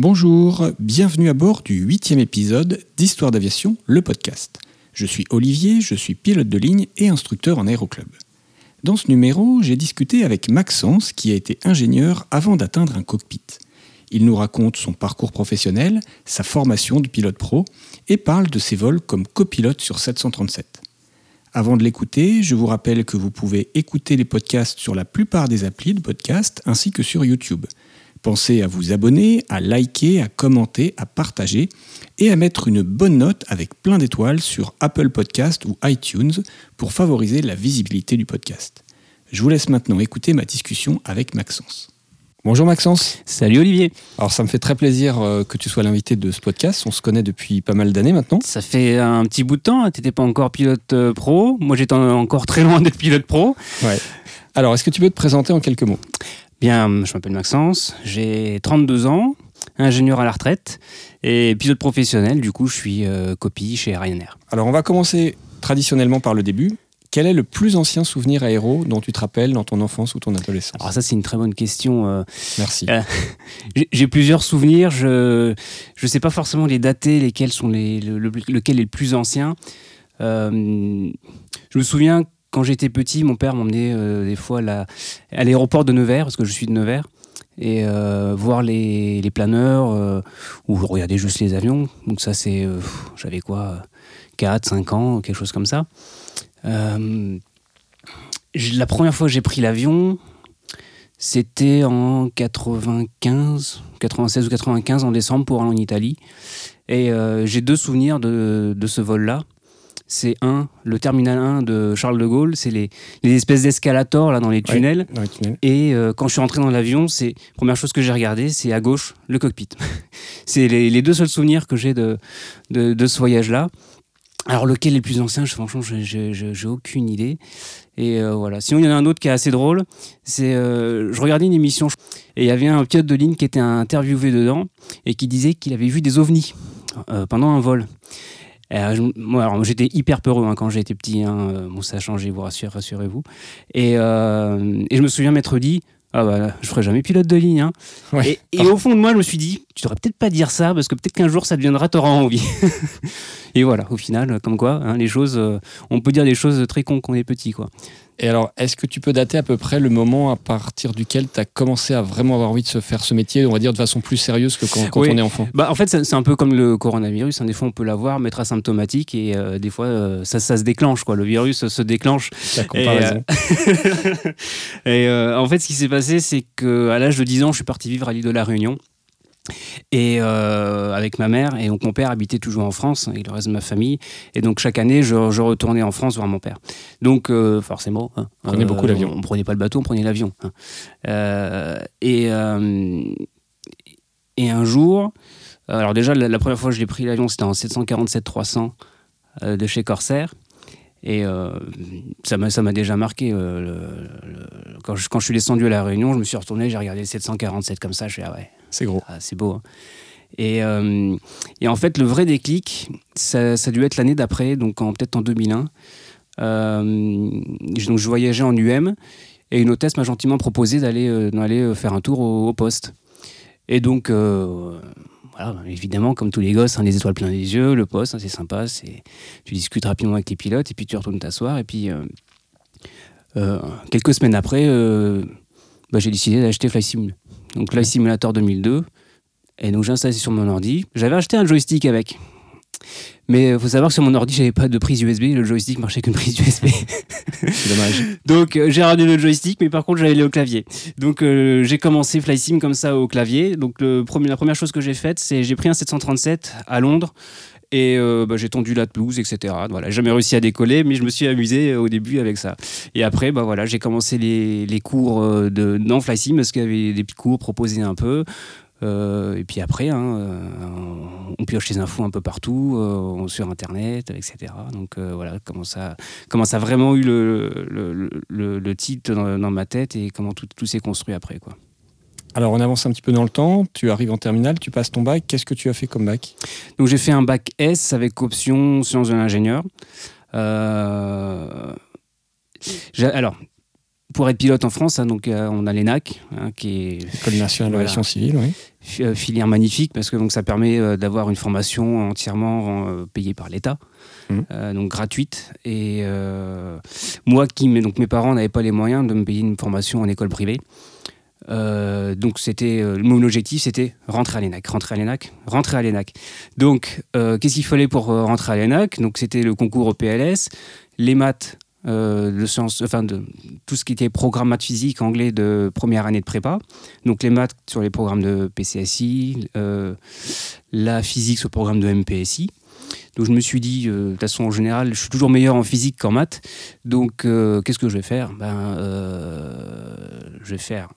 Bonjour, bienvenue à bord du huitième épisode d'Histoire d'aviation, le podcast. Je suis Olivier, je suis pilote de ligne et instructeur en aéroclub. Dans ce numéro, j'ai discuté avec Maxence qui a été ingénieur avant d'atteindre un cockpit. Il nous raconte son parcours professionnel, sa formation de pilote pro et parle de ses vols comme copilote sur 737. Avant de l'écouter, je vous rappelle que vous pouvez écouter les podcasts sur la plupart des applis de podcast ainsi que sur YouTube. Pensez à vous abonner, à liker, à commenter, à partager et à mettre une bonne note avec plein d'étoiles sur Apple Podcast ou iTunes pour favoriser la visibilité du podcast. Je vous laisse maintenant écouter ma discussion avec Maxence. Bonjour Maxence. Salut Olivier. Alors ça me fait très plaisir euh, que tu sois l'invité de ce podcast. On se connaît depuis pas mal d'années maintenant. Ça fait un petit bout de temps. Tu n'étais pas encore pilote euh, pro. Moi j'étais encore très loin d'être pilote pro. Ouais. Alors est-ce que tu peux te présenter en quelques mots? Bien, je m'appelle Maxence, j'ai 32 ans, ingénieur à la retraite et pilote professionnel. Du coup, je suis euh, copie chez Ryanair. Alors, on va commencer traditionnellement par le début. Quel est le plus ancien souvenir aéro dont tu te rappelles dans ton enfance ou ton adolescence? Alors ça, c'est une très bonne question. euh. Merci. Euh, j'ai- plusieurs souvenirs. Je ne sais pas forcément les dater, lesquels sont les, le- le- lequel est le plus ancien. Je me souviens quand j'étais petit, mon père m'emmenait euh, des fois à l'aéroport de Nevers, parce que je suis de Nevers, et euh, voir les, planeurs euh, ou regarder juste les avions. Donc ça, c'est, j'avais quoi, 4, 5 ans, quelque chose comme ça. La première fois que j'ai pris l'avion, c'était en 95, 96 ou 95, en décembre, pour aller en Italie. Et j'ai deux souvenirs de ce vol-là. C'est un, le terminal 1 de Charles de Gaulle, c'est les, les espèces d'escalators là dans les tunnels. Dans les tunnels. Et euh, quand je suis rentré dans l'avion, c'est première chose que j'ai regardé, c'est à gauche le cockpit. c'est les, les deux seuls souvenirs que j'ai de, de, de ce voyage-là. Alors lequel est le plus ancien? Je- Franchement, j'ai- aucune idée. Et euh, voilà. Sinon, il y en a un autre qui est assez drôle. C'est, euh, je regardais une émission et il y avait un pilote de ligne qui était interviewé dedans et qui disait qu'il avait vu des ovnis pendant un vol. Euh, je- moi, j'étais hyper peureux hein, quand j'étais petit. hein. Bon, ça a changé, vous rassurez, rassurez-vous. Et, euh, et je me souviens m'être dit, ah bah, je ferai jamais pilote de ligne. hein. Ouais. Et, et au fond de moi, je me suis dit, tu devrais peut-être pas dire ça parce que peut-être qu'un jour ça deviendra, t'auras envie. et voilà, au final, comme quoi, hein, les choses, euh, on peut dire des choses très cons quand on est petit, quoi. Et alors, est-ce que tu peux dater à peu près le moment à partir duquel tu as commencé à vraiment avoir envie de se faire ce métier, on va dire de façon plus sérieuse que quand, quand Oui. on est enfant? Bah, en fait, c'est un peu comme le coronavirus. hein. Des fois, on peut l'avoir, mais être asymptomatique, et euh, des fois, euh, ça, ça se déclenche. Quoi. Le virus se déclenche La comparaison. Et euh, en fait, ce qui s'est passé, c'est qu'à l'âge de 10 ans, je suis parti vivre à l'île de la Réunion. Et euh, avec ma mère, et donc mon père habitait toujours en France, et le reste de ma famille. Et donc chaque année, je, je retournais en France voir mon père. Donc euh, forcément, hein, Prenez beaucoup l'avion. On, on prenait pas le bateau, on prenait l'avion. hein. Euh, et, euh, et un jour, alors déjà la, la première fois que j'ai pris l'avion, c'était en 747-300 euh, de chez Corsair. Et euh, ça m'a déjà marqué. euh, le- le- quand, je, quand je suis descendu à La Réunion, je me suis retourné, j'ai regardé le 747 comme ça, je fais ah ouais, C'est gros. ah, c'est beau. hein. Et, euh, et en fait, le vrai déclic, ça, ça a dû être l'année d'après, donc peut-être en 2001. Euh, donc je voyageais en UM et une hôtesse m'a gentiment proposé d'aller euh, euh, faire un tour au, poste. Et donc, voilà, évidemment, comme tous les gosses, hein, les étoiles plein les yeux, le poste, hein, c'est sympa, tu discutes rapidement avec les pilotes et puis tu retournes t'asseoir. Et puis, quelques semaines après, bah, j'ai décidé d'acheter Fly Sim. Donc, Flight Simulator 2002. Et donc, j'ai installé sur mon ordi. J'avais acheté un joystick avec. Mais il faut savoir que sur mon ordi, j'avais pas de prise USB. Le joystick marchait qu'une prise USB. C'est dommage. Donc euh, j'ai ramené le joystick, mais par contre j'avais le clavier. Donc euh, j'ai commencé FlySim comme ça au clavier. Donc le premier, la première chose que j'ai faite, c'est j'ai pris un 737 à Londres et euh, bah, j'ai tendu la pelouse, etc. Voilà, jamais réussi à décoller, mais je me suis amusé euh, au début avec ça. Et après, bah voilà, j'ai commencé les, les cours euh, de dans FlySim parce qu'il y avait des petits cours proposés un peu. Et puis après, hein, on pioche les infos un peu partout, euh, sur Internet, etc. Donc voilà comment ça, comment ça a vraiment eu le, le, le, le titre dans, dans ma tête et comment tout, tout s'est construit après. Quoi. Alors, on avance un petit peu dans le temps. Tu arrives en terminale, tu passes ton bac. Qu'est-ce que tu as fait comme bac? Donc j'ai fait un bac S avec option sciences de l'ingénieur. Euh, alors, pour être pilote en France, hein, donc euh, on a l'ENAC, hein, qui est École nationale d'aviation civile, oui. euh, filière magnifique parce que donc ça permet euh, d'avoir une formation entièrement payée par l'État, euh, donc gratuite. Et moi, qui donc mes parents n'avaient pas les moyens de me payer une formation en école privée. Euh, donc c'était euh, mon objectif, c'était rentrer à l'ENAC, rentrer à l'ENAC, rentrer à l'ENAC. Donc euh, qu'est-ce qu'il fallait pour rentrer à l'ENAC? Donc c'était le concours au PLS, les maths, de sciences, enfin tout ce qui était programme maths physique anglais de première année de prépa. Donc les maths sur les programmes de PCSI, la physique sur le programme de MPSI. Donc je me suis dit, euh, de toute façon en général, je suis toujours meilleur en physique qu'en maths. Donc euh, qu'est-ce que je vais faire? Ben, euh, je vais faire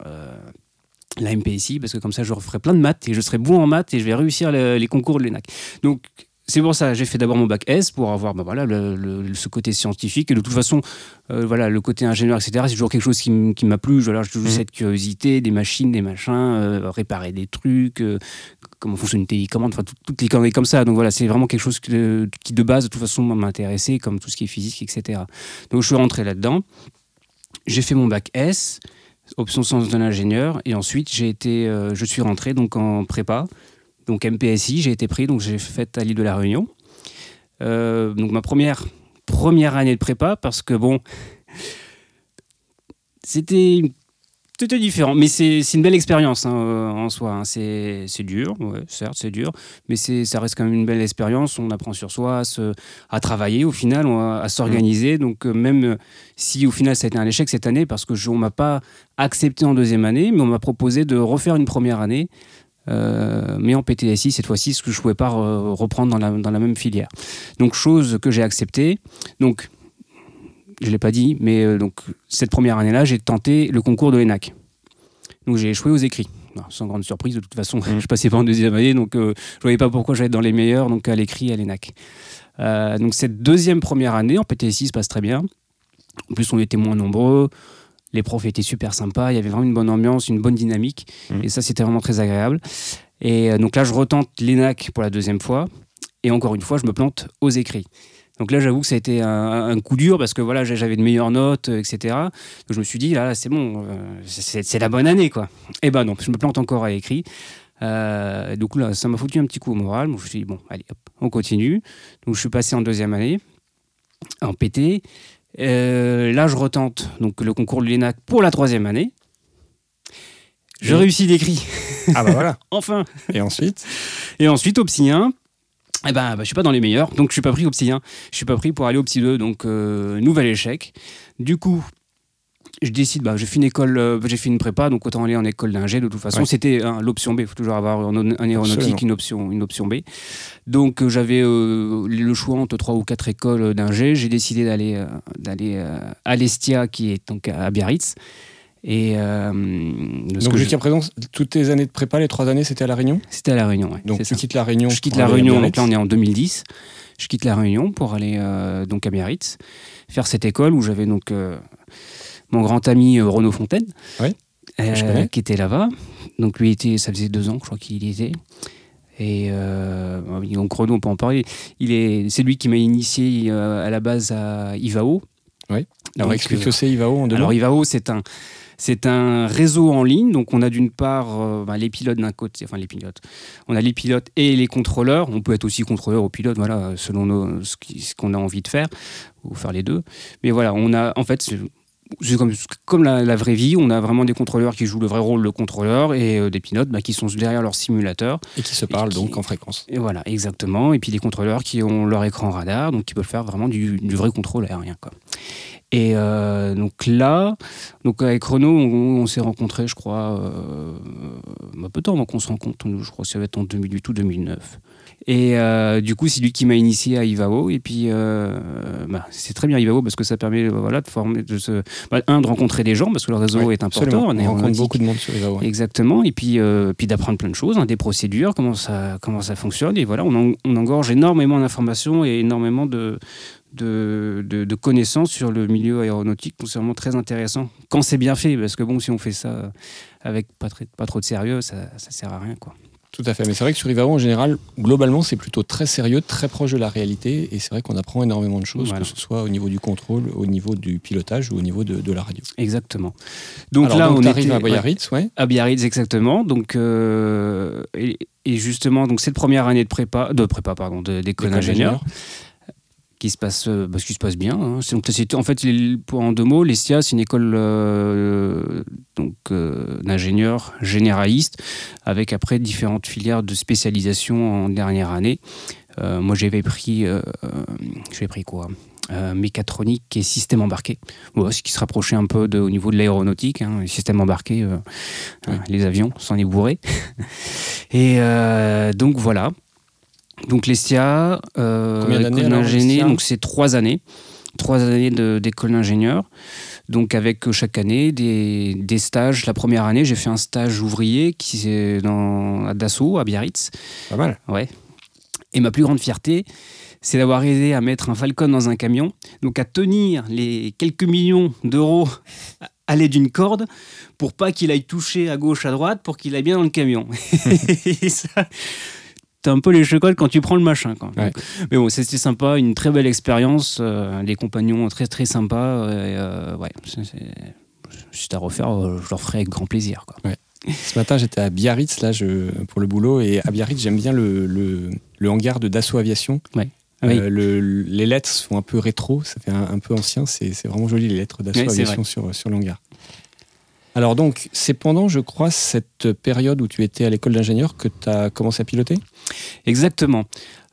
la MPSI parce que comme ça je referai plein de maths et je serai bon en maths et je vais réussir le- les concours de l'ENAC. Donc c'est pour ça j'ai fait d'abord mon bac S pour avoir ben voilà, le- le- ce côté scientifique et de toute façon euh, voilà, le côté ingénieur, etc. C'est toujours quelque chose qui, m'a plu. Voilà, j'ai toujours Mhm. cette curiosité, des machines, des machins, euh, réparer des trucs, euh, comment fonctionne une télécommande, enfin tout- toutes les conneries comme ça. Donc voilà, c'est vraiment quelque chose qui de base, de toute façon, m'intéressait, comme tout ce qui est physique, etc. Donc je suis rentré là-dedans. J'ai fait mon bac S, option sciences de l'ingénieur, et ensuite j'ai été, euh, je suis rentré donc en prépa, donc MPSI. J'ai été pris, donc j'ai fait à l'île de la Réunion. Euh, donc ma première première année de prépa parce que bon, c'était c'était différent, mais c'est une belle expérience hein, euh, en soi. hein. C'est dur, ouais, certes, c'est dur, mais ça reste quand même une belle expérience. On apprend sur soi, à, se- à travailler au final, à s'organiser. Donc euh, même euh, si au final ça a été un échec cette année, parce que je, on m'a pas accepté en deuxième année, mais on m'a proposé de refaire une première année. euh, mais en PTSI cette fois-ci, ce que je ne pouvais pas re- reprendre dans la, dans la même filière. Donc chose que j'ai acceptée. Donc je ne l'ai pas dit, mais euh, donc cette première année-là, j'ai tenté le concours de l'ENAC. Donc j'ai échoué aux écrits. Non, sans grande surprise, de toute façon, je passais pas en deuxième année, donc euh, je voyais pas pourquoi j'allais être dans les meilleurs, donc à l'écrit, à l'ENAC. Euh, donc cette deuxième première année en PTSI se passe très bien. En plus, on était moins nombreux. Les profs étaient super sympas. Il y avait vraiment une bonne ambiance, une bonne dynamique. Mhm. Et ça, c'était vraiment très agréable. Et donc là, je retente l'ENAC pour la deuxième fois. Et encore une fois, je me plante aux écrits. Donc là, j'avoue que ça a été un, un coup dur parce que voilà, j'avais de meilleures notes, euh, etc. Donc je me suis dit, là, c'est bon, euh, c'est la bonne année, quoi. Et ben non, je me plante encore à l'écrit. Euh, donc là, ça m'a foutu un petit coup au moral. Je me suis dit, bon, allez, hop, on continue. Donc je suis passé en deuxième année, en PT. Euh, là, je retente donc, le concours de l'ENAC pour la troisième année. Je Oui. réussis d'écrit, Ah bah voilà. enfin. Et ensuite? Et ensuite, au psy 1, eh ben, bah, je suis pas dans les meilleurs, donc je suis pas pris au psy 1. Je suis pas pris pour aller au psy 2, donc euh, nouvel échec. Du coup, je décide, bah, j'ai fait une école, euh, j'ai fait une prépa, donc autant aller en école d'ingé. De toute façon, Ouais. c'était hein, l'option B. Il faut toujours avoir en, en aéronautique Absolument. une option, une option B. Donc euh, j'avais euh, le choix entre trois ou quatre écoles d'ingé. J'ai décidé d'aller d'aller à l'Estia, qui est donc à Biarritz. Et euh, Donc que je- jusqu'à présent, toutes tes années de prépa, les trois années, c'était à La Réunion c'était à la Réunion. ouais, Donc tu ça. quittes La Réunion Je quitte la Réunion, donc là on est en 2010. Je quitte la Réunion pour aller euh, donc à Biarritz, faire cette école où j'avais donc euh, mon grand ami euh, Renaud Fontaine, Oui, je qui était là-bas. Donc lui était, ça faisait deux ans, je crois qu'il y était. Et donc Renaud, on peut en parler. Il est, c'est lui qui m'a initié à la base à Ivao. Alors Donc, explique ce que c'est Ivao en deux alors. Ivao, c'est un, c'est un réseau en ligne. Donc on a d'une part euh, bah, les pilotes d'un côté, enfin les pilotes. On a les pilotes et les contrôleurs. On peut être aussi contrôleur ou pilote, voilà, selon nos- ce qu'on a envie de faire ou faire les deux. Mais voilà, on a en fait. c'est- comme, comme la, la vraie vie, on a vraiment des contrôleurs qui jouent le vrai rôle de contrôleur et euh, des pilotes bah, qui sont derrière leur simulateur. Et qui se parlent qui- donc en fréquence. Et voilà, exactement. Et puis les contrôleurs qui ont leur écran radar, donc qui peuvent faire vraiment du, du vrai contrôle aérien. Quoi. Et euh, donc là, donc avec Renault, on, on s'est rencontrés, je crois, euh, un peu temps avant qu'on se rencontre. Je crois que ça va être en 2008 ou 2009. Et euh, du coup, c'est lui qui m'a initié à Ivao. Et puis, euh, bah, c'est très bien Ivao parce que ça permet euh, voilà, de former, de se, bah, un, de rencontrer des gens parce que le réseau Oui, est important. en On rencontre beaucoup de monde sur Ivao. ouais. Exactement, et puis, euh, puis d'apprendre plein de choses, hein, des procédures, comment ça, comment ça fonctionne, et voilà, on, en- on engorge énormément d'informations et énormément de, de, de- de connaissances sur le milieu aéronautique, c'est vraiment très intéressant, quand c'est bien fait, parce que bon, si on fait ça avec pas, très- pas trop de sérieux, ça, ça sert à rien, quoi. Tout à fait. Mais c'est vrai que sur Rivaro, en général, globalement, c'est plutôt très sérieux, très proche de la réalité. Et c'est vrai qu'on apprend énormément de choses, Voilà. que ce soit au niveau du contrôle, au niveau du pilotage ou au niveau de, de la radio. Exactement. Donc Alors, là, donc, on était à Biarritz, ouais. à Biarritz, exactement. Donc, euh, et, et justement, donc cette première année de prépa, de prépa, pardon, d'école École d'ingénieur, qui se passe, euh, bah, qui se passe bien. hein. Donc, en fait, pour- en deux mots, l'ESTIA, c'est une école euh, donc euh, d'ingénieurs généralistes, avec après différentes filières de spécialisation en dernière année. Euh, moi, j'avais pris, euh, pris quoi mécatronique et système embarqué. Ce qui se rapprochait un peu de, au niveau de l'aéronautique, hein, les systèmes embarqués, euh, Ouais. hein, les avions, s'en est bourré. et donc voilà. Donc l'ESTIA, euh, école l'ESTIA donc c'est trois années. Trois années d'école d'ingénieur. Donc avec euh, chaque année des, des stages. La première année, j'ai fait un stage ouvrier qui est dans, à Dassault, à Biarritz. Pas mal. Ouais. Et ma plus grande fierté, c'est d'avoir aidé à mettre un Falcon dans un camion, donc à tenir les quelques millions d'euros à l'aide d'une corde pour pas qu'il aille toucher à gauche, à droite, pour qu'il aille bien dans le camion. Et ça, T'as un peu les chocolats quand tu prends le machin. Quoi. Ouais. Mais bon, c'était sympa, une très belle expérience, euh, des compagnons très très sympas. et, euh, ouais, c'est- à refaire, euh, je leur ferai avec grand plaisir. Quoi. Ce matin, j'étais à Biarritz là, je, pour le boulot. Et à Biarritz, j'aime bien le, le, le hangar de Dassault Aviation. Oui. Euh, le- les lettres sont un peu rétro, ça fait un, un peu ancien. C'est c'est vraiment joli, les lettres Dassault Aviation sur, sur le hangar. Alors, donc, c'est pendant, je crois, cette période où tu étais à l'école d'ingénieur que tu as commencé à piloter? Exactement.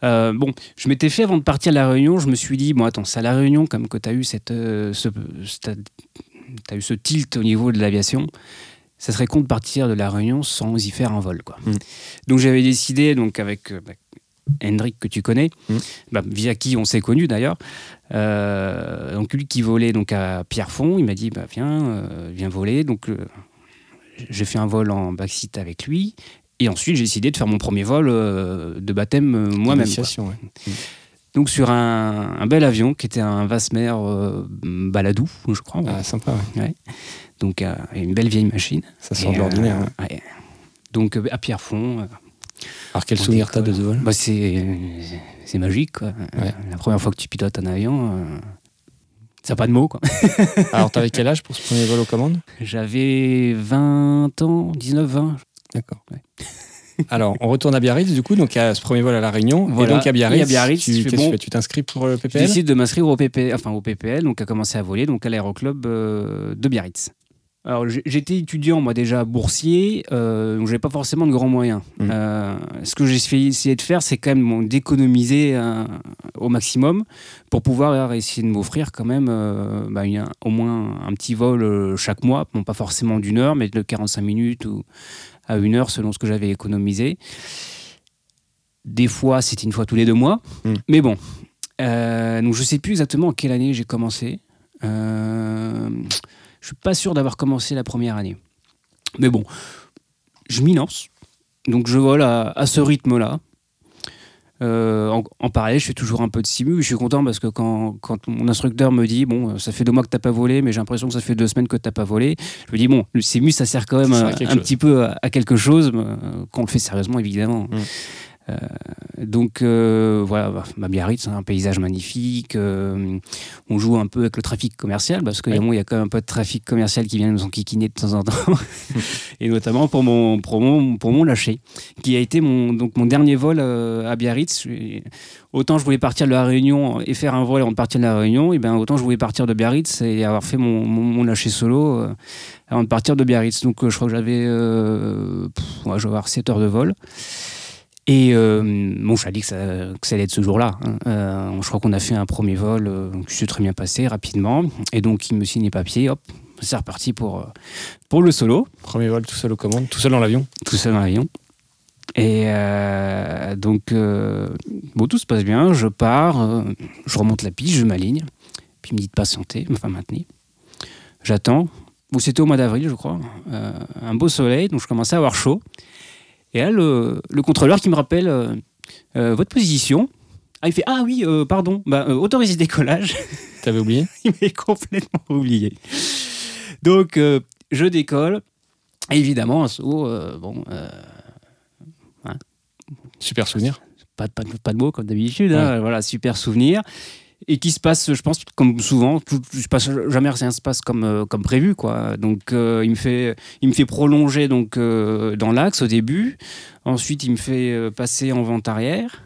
Euh, bon, je m'étais fait avant de partir à la Réunion, je me suis dit, bon, attends, c'est à la Réunion comme que tu as eu cette, euh, ce, eu ce tilt au niveau de l'aviation. Ça serait con de partir de la Réunion sans y faire un vol, quoi. Mm. Donc j'avais décidé, donc avec euh, bah, Hendrik que tu connais, Mm. bah, via qui on s'est connus d'ailleurs, euh, donc lui qui volait donc à Pierrefonds, il m'a dit, bah viens, euh, viens voler. Donc euh, j'ai fait un vol en backseat avec lui. Et ensuite, j'ai décidé de faire mon premier vol de baptême moi-même. ouais. Donc sur un, un bel avion qui était un Vasmer Baladou, je crois. Ah, sympa, ouais. Donc une belle vieille machine. ça sort de l'ordinaire. ouais. Donc à Pierrefonds, Alors, quel on souvenir t'as de ce vol bah, c'est magique. quoi. Ouais. La première fois que tu pilotes un avion, euh, ça n'a pas de mots. quoi. Alors, t'avais quel âge pour ce premier vol aux commandes? J'avais 20 ans, 19-20. D'accord. Ouais. Alors, on retourne à Biarritz, du coup, donc à ce premier vol à La Réunion. Voilà. Et donc à Biarritz, à Biarritz, tu, je bon. t'inscris pour le Je PPL décide de m'inscrire au, PP, enfin, au PPL, donc à commencer à voler, donc à l'aéroclub euh, de Biarritz. Alors j'étais étudiant, moi déjà boursier, euh, donc j'avais pas forcément de grands moyens. Mm. Euh, ce que j'ai essayé de faire, c'est quand même bon, d'économiser euh, au maximum pour pouvoir essayer de m'offrir quand même euh, bah, au moins un petit vol chaque mois, bon pas forcément d'une heure, mais de 45 minutes ou à une heure selon ce que j'avais économisé. Des fois, c'était une fois tous les deux mois, Mm. mais bon. Donc je sais plus exactement en quelle année j'ai commencé. Je suis pas sûr d'avoir commencé la première année. Mais bon, je m'y lance. Donc je vole à, à ce rythme-là. Euh, en, en parallèle, je fais toujours un peu de simu. Je suis content parce que quand, quand mon instructeur me dit Bon, ça fait deux mois que t'as pas volé, mais j'ai l'impression que ça fait deux semaines que t'as pas volé, je me dis Bon, le simu, ça sert quand même à un, chose. petit peu à, à quelque chose, euh, quand on le fait sérieusement, évidemment. Mm. Euh, donc euh, voilà, bah, Biarritz, c'est un paysage magnifique. euh, on joue un peu avec le trafic commercial parce qu'il y, a- Ouais. bon, il y a quand même un peu de trafic commercial qui vient nous enquiquiner de temps en temps. et notamment pour mon, pour mon, pour mon lâcher, qui a été mon, donc mon dernier vol à Biarritz. Autant je voulais partir de la Réunion et faire un vol avant de partir de la Réunion, et ben autant je voulais partir de Biarritz et avoir fait mon, mon, mon lâcher solo avant de partir de Biarritz. Donc je crois que j'avais ouais, je vais avoir 7 heures de vol. Et euh, bon, je t'ai dit que ça, que ça allait être ce jour-là. hein. Euh, je crois qu'on a fait un premier vol euh, qui s'est très bien passé rapidement. Et donc, il me signe les papiers. Hop, c'est reparti pour, euh, pour le solo, Premier vol tout seul aux commandes, tout seul dans l'avion. tout seul dans l'avion. Et euh, donc, euh, bon, tout se passe bien. Je pars, euh, je remonte la piste, je m'aligne. Puis il me dit de patienter, enfin maintenir. J'attends. Bon, c'était au mois d'avril, je crois. Euh, un beau soleil, donc je commençais à avoir chaud. Et là, le, le contrôleur qui me rappelle euh, euh, votre position. Ah, il fait Ah oui, euh, pardon, bah, euh, autorisé décollage. T'avais oublié? Il m'avait complètement oublié. Donc, je décolle. Et évidemment, un saut, bon, hein, Super souvenir. Pas, de- pas, pas de mots comme d'habitude, hein, voilà, super souvenir. Et qui se passe, je pense, comme souvent, tout, se passe jamais rien se passe comme, euh, comme prévu, quoi. Donc, euh, il, me fait, il me fait prolonger donc, euh, dans l'axe au début. Ensuite, il me fait euh, passer en vente arrière.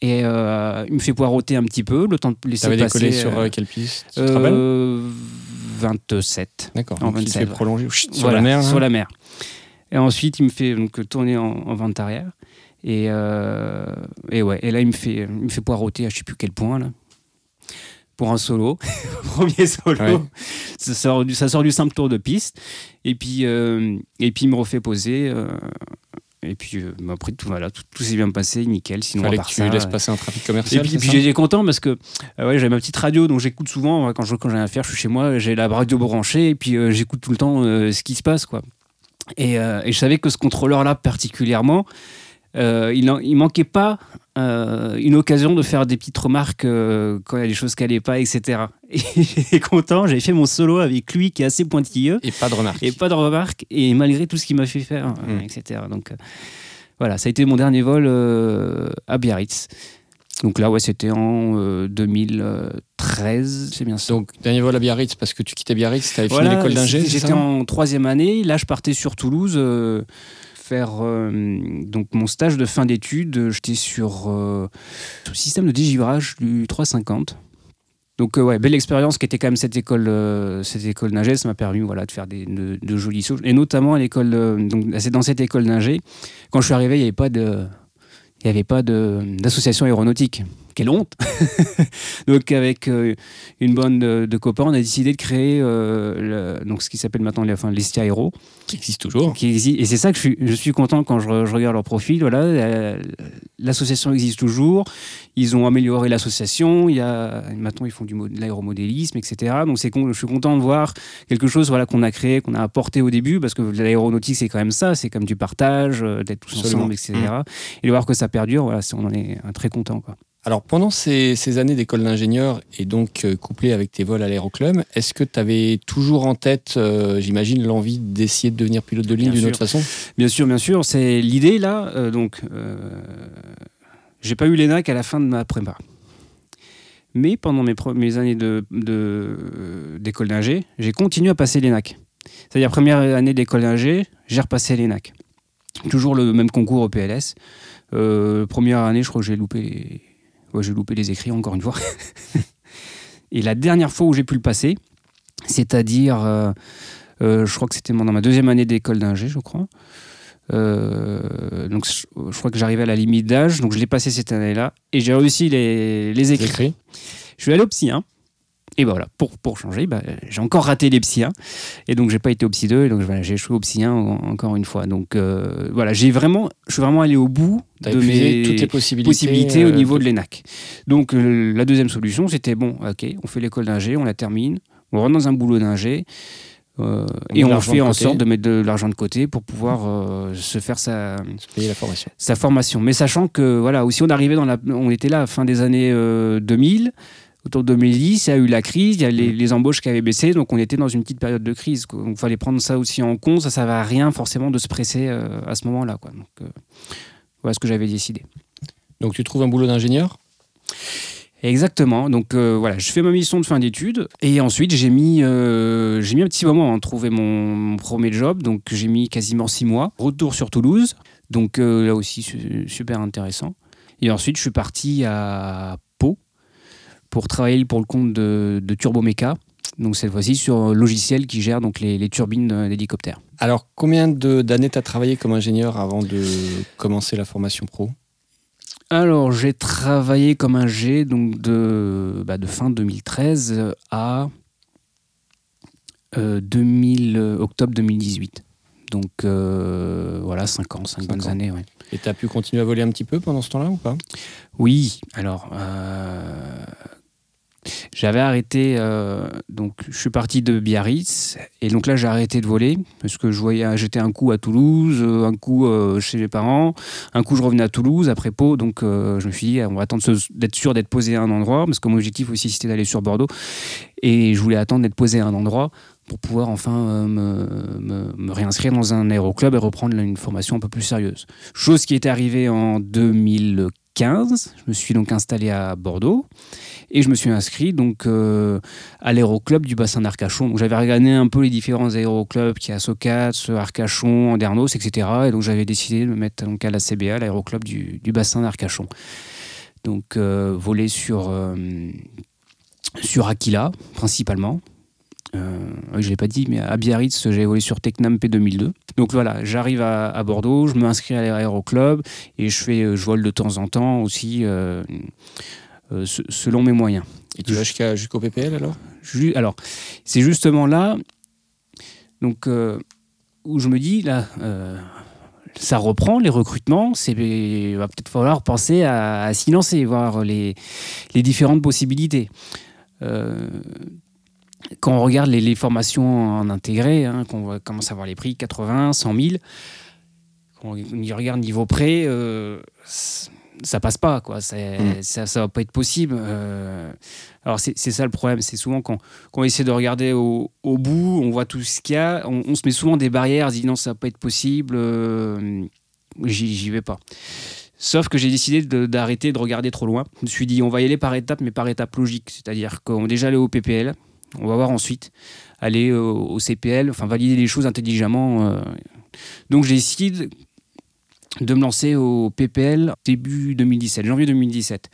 Et euh, il me fait poireauter un petit peu, le temps de laisser T'avais passer. décollé sur euh, quelle piste? Tu te rappelles? euh, 27. D'accord. en Donc, il te fait 27, prolonger chut, sur Voilà, la mer. Sur hein. la mer. Et ensuite, il me fait donc, tourner en, en vente arrière. Et, et ouais, et là, il me fait, il me fait poireauter à je sais plus quel point, là. Pour un solo. Premier solo. Ouais. Ça, sort du, ça sort du simple tour de piste. Et puis, euh, et puis il me refait poser. euh, et puis, euh, après, tout, voilà, tout, tout s'est bien passé, nickel. Sinon, à Fallait part que tu ça, laisses euh, passer un trafic et commercial. puis, c'est puis j'étais content parce que euh, ouais, j'avais ma petite radio, donc j'écoute souvent. Quand je quand j'ai rien à faire, je suis chez moi, j'ai la radio branchée et puis euh, j'écoute tout le temps ce qui se passe. quoi. Et, et je savais que ce contrôleur-là, particulièrement, euh, il, en- il manquait pas euh, une occasion de faire des petites remarques euh, quand il y a des choses qui n'allaient pas, etc. Et j'étais content, j'avais fait mon solo avec lui qui est assez pointilleux Et pas de remarques. et pas de remarques, et malgré tout ce qu'il m'a fait faire, euh, Mm. etc. Donc voilà, ça a été mon dernier vol à Biarritz. Donc là, ouais, c'était en euh, 2013, c'est bien ça. Donc, dernier vol à Biarritz, parce que tu quittais Biarritz, tu avais fini Voilà, l'école d'ingé, J'étais en troisième année, là je partais sur Toulouse euh, faire euh, donc mon stage de fin d'études. J'étais sur, euh, sur le système de dégivrage du 350. Donc euh, ouais, belle expérience qui était quand même cette école, euh, cette école d'ingé. Ça m'a permis voilà, de faire des, de, de choses. Et notamment à l'école, euh, donc c'est dans cette école d'ingé. Quand je suis arrivé, il n'y avait pas de, il y avait pas d'association aéronautique. Quelle honte Donc avec euh, une bande de, de copains, on a décidé de créer euh, le- donc ce qui s'appelle maintenant enfin, l'Estia Aéro. Qui existe toujours. Qui existe, et c'est ça que je suis, je suis content quand je, re- je regarde leur profil. Voilà, euh, l'association existe toujours. Ils ont amélioré l'association. Il y a maintenant ils font du de l'aéromodélisme, etc. Donc c'est je suis content de voir quelque chose voilà qu'on a créé, qu'on a apporté au début, parce que l'aéronautique c'est quand même ça, c'est comme du partage, d'être tous Absolument. ensemble, etc. Et de voir que ça perdure, voilà, on en est très content quoi. Alors, pendant ces, ces années d'école d'ingénieur et donc euh, couplé avec tes vols à l'aéroclub, est-ce que tu avais toujours en tête, euh, j'imagine, l'envie d'essayer de devenir pilote de ligne d'une autre façon? Bien sûr, bien sûr, c'est l'idée là. euh, donc, euh, j'ai pas eu l'ENAC à la fin de ma prépa. Mais pendant mes premières années de, de- d'école d'ingé, j'ai continué à passer l'ENAC. C'est-à-dire, première année d'école d'ingé, j'ai repassé l'ENAC. Toujours le même concours au PLS. Première année, je crois que j'ai loupé les, j'ai loupé les écrits encore une fois. Et la dernière fois où j'ai pu le passer, c'est-à-dire, euh, euh, je crois que c'était dans ma deuxième année d'école d'ingé, je crois. Euh, donc je, je crois que j'arrivais à la limite d'âge, donc je l'ai passé cette année-là et j'ai réussi les, les écrits. Écrit Je suis allé au psy 1. Et ben voilà, pour, pour changer, bah, j'ai encore raté les psy 1. Et donc, j'ai pas été au psy 2. Et donc, voilà, j'ai échoué au psy 1 en- encore une fois. Donc, euh, voilà, j'ai vraiment, je suis vraiment allé au bout de mes toutes les possibilités, possibilités au euh, niveau de l'ENAC. Donc, euh, la deuxième solution, c'était bon, ok, on fait l'école d'ingé, on la termine, on rentre dans un boulot d'ingé. euh, On et on fait en sorte de mettre de l'argent de côté pour pouvoir euh, se faire sa, se payer la formation. sa formation. Mais sachant que, voilà, aussi on arrivait dans la. On était là à la fin des années euh, 2000. Autour de 2010, il y a eu la crise, il y a les, Mm. les embauches qui avaient baissé, donc on était dans une petite période de crise. quoi. Donc il fallait prendre ça aussi en compte. Ça ne servait à rien forcément de se presser euh, à ce moment-là. quoi. Donc euh, voilà ce que j'avais décidé. Donc, tu trouves un boulot d'ingénieur? Exactement. Donc euh, voilà, je fais ma mission de fin d'études et ensuite j'ai mis, euh, j'ai mis un petit moment à trouver mon, mon premier job. Donc j'ai mis quasiment six mois. Retour sur Toulouse. Donc euh, là aussi su- super intéressant. Et ensuite je suis parti à pour travailler pour le compte de, de Turbomeca. Donc cette fois-ci sur un logiciel qui gère donc les, les turbines d'hélicoptères. Alors, combien d'années tu as travaillé comme ingénieur avant de commencer la formation pro? Alors, j'ai travaillé comme un G donc de, bah, de fin 2013 à euh, 2000, octobre 2018. Donc euh, voilà, 5 ans, 5 Cinq bonnes ans. années. ouais. Et tu as pu continuer à voler un petit peu pendant ce temps-là ou pas? Oui, alors euh, j'avais arrêté, euh, donc je suis parti de Biarritz et donc là j'ai arrêté de voler parce que je voyais, j'étais un coup à Toulouse, euh, un coup euh, chez mes parents, un coup je revenais à Toulouse après Pau, donc je me suis dit on va attendre d'être sûr d'être posé à un endroit parce que mon objectif aussi c'était d'aller sur Bordeaux et je voulais attendre d'être posé à un endroit pour pouvoir enfin me, me, réinscrire dans un aéroclub et reprendre une formation un peu plus sérieuse. Chose qui est arrivée en 2015. Je me suis donc installé à Bordeaux et je me suis inscrit donc à l'aéroclub du bassin d'Arcachon. J'avais regardé un peu les différents aéroclubs qui y a à Arcachon, Andernos, etc. Et donc j'avais décidé de me mettre donc à la CBA, l'aéroclub du, bassin d'Arcachon. Donc voler sur sur Aquila principalement. Euh, je ne l'ai pas dit, mais à Biarritz, j'ai volé sur Tecnam P2002. Donc voilà, j'arrive à, Bordeaux, je me inscris à l'aéroclub et je, fais, je vole de temps en temps aussi euh, euh, selon mes moyens. Et tu vas jusqu'au PPL alors? Alors, c'est justement là donc, où je me dis, là, ça reprend les recrutements, il va peut-être falloir penser à, à s'y lancer, voir les, les différentes possibilités. Euh, quand on regarde les, formations en intégré, hein, qu'on commence à voir les prix 80, 100 000, quand on y regarde niveau prêt, euh, ça passe pas, quoi. Mm. Ça, ça va pas être possible. Euh. alors c'est ça le problème, c'est souvent quand, quand, on essaie de regarder au, bout, on voit tout ce qu'il y a, on, se met souvent des barrières, on se dit non, ça va pas être possible, j'y vais pas. Sauf que j'ai décidé d'arrêter de, regarder trop loin. Je me suis dit, on va y aller par étapes, mais par étapes logiques. C'est-à-dire qu'on est déjà allé au PPL, on va voir ensuite aller au, CPL, enfin valider les choses intelligemment. Euh. Donc j'ai décidé de me lancer au PPL début 2017, janvier 2017.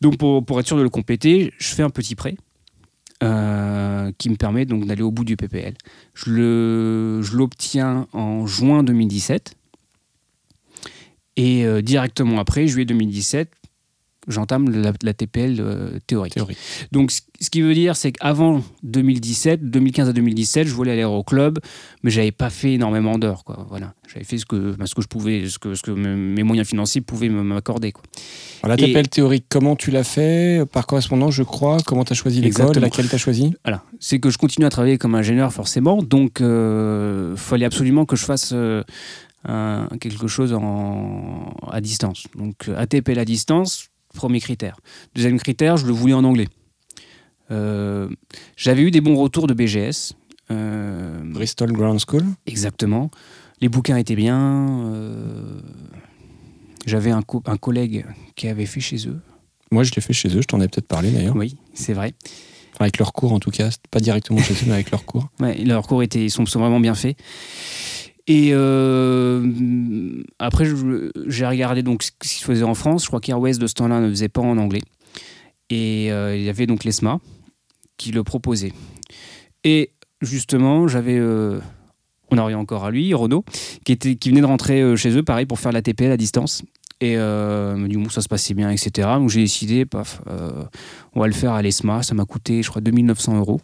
Donc pour, être sûr de le compléter, je fais un petit prêt. Euh, qui me permet d'aller au bout du PPL. Je l'obtiens en juin 2017. Et euh, directement après, juillet 2017, j'entame la, TPL euh, théorique. Donc, ce qui veut dire, c'est qu'avant 2017, 2015 à 2017, je voulais aller au club, mais j'avais pas fait énormément d'heures. Voilà. J'avais fait ce que, bah, ce que je pouvais, ce que, ce que mes moyens financiers pouvaient m'accorder. La TPL théorique, comment tu l'as fait? Par correspondance, je crois. Comment tu as choisi l'école? Laquelle tu as choisi? Voilà. C'est que je continue à travailler comme ingénieur, forcément. Donc, il euh, fallait absolument que je fasse quelque chose en, à distance. Donc ATPL à distance, premier critère. Deuxième critère, je le voulais en anglais. Euh, j'avais eu des bons retours de BGS. Euh, Bristol Ground School Exactement. Les bouquins étaient bien. Euh, j'avais un, un, collègue qui avait fait chez eux. Moi, je l'ai fait chez eux, je t'en ai peut-être parlé d'ailleurs. Oui, c'est vrai. avec leurs cours en tout cas, pas directement chez eux, mais avec leurs cours. Ouais, leurs cours étaient, sont, sont vraiment bien faits. Et euh, après, j'ai regardé donc ce qu'ils faisaient en France. Je crois qu'Airways de ce temps-là ne faisait pas en anglais. Et euh, il y avait donc l'ESMA qui le proposait. Et justement, j'avais. Euh, on en revient encore à lui, Renaud, qui, était, qui venait de rentrer chez eux, pareil, pour faire la TPL à distance. Et du coup, ça se passait bien, etc. Donc j'ai décidé, paf, on va le faire à l'ESMA. Ça m'a coûté, je crois, 2900 euros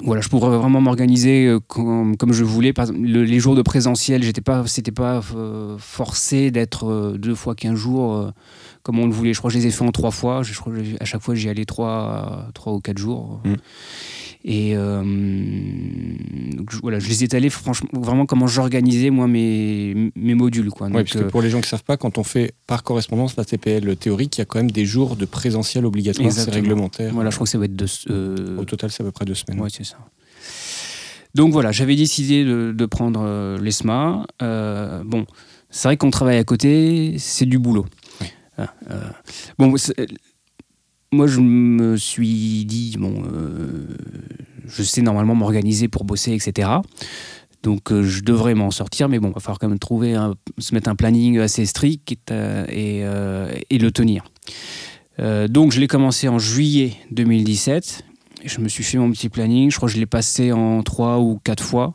voilà, je pourrais vraiment m'organiser euh, comme, je voulais. Les jours de présentiel, j'étais pas, c'était pas euh, forcé d'être euh, deux fois quinze jours comme on le voulait. Je crois que je les ai fait en trois fois. Je, crois à chaque fois, j'y allais trois, trois ou quatre jours. Mm. Et voilà, je les ai étalés franchement, vraiment comment j'organisais moi mes, mes modules. Quoi. Oui, parce que pour les gens qui ne savent pas, quand on fait par correspondance la TPL théorique, il y a quand même des jours de présentiel obligatoire, c'est réglementaire. Voilà, je crois que ça va être deux. Au total, c'est à peu près deux semaines. Oui, c'est ça. Donc voilà, j'avais décidé de, prendre euh, l'ESMA. Euh, bon, c'est vrai qu'on travaille à côté, c'est du boulot. Euh, bon, moi je me suis dit, bon, je sais normalement m'organiser pour bosser, etc. Donc je devrais m'en sortir, mais bon, il va falloir quand même trouver, se mettre un planning assez strict et, et le tenir. donc je l'ai commencé en juillet 2017 je me suis fait mon petit planning. Je crois que je l'ai passé en trois ou quatre fois.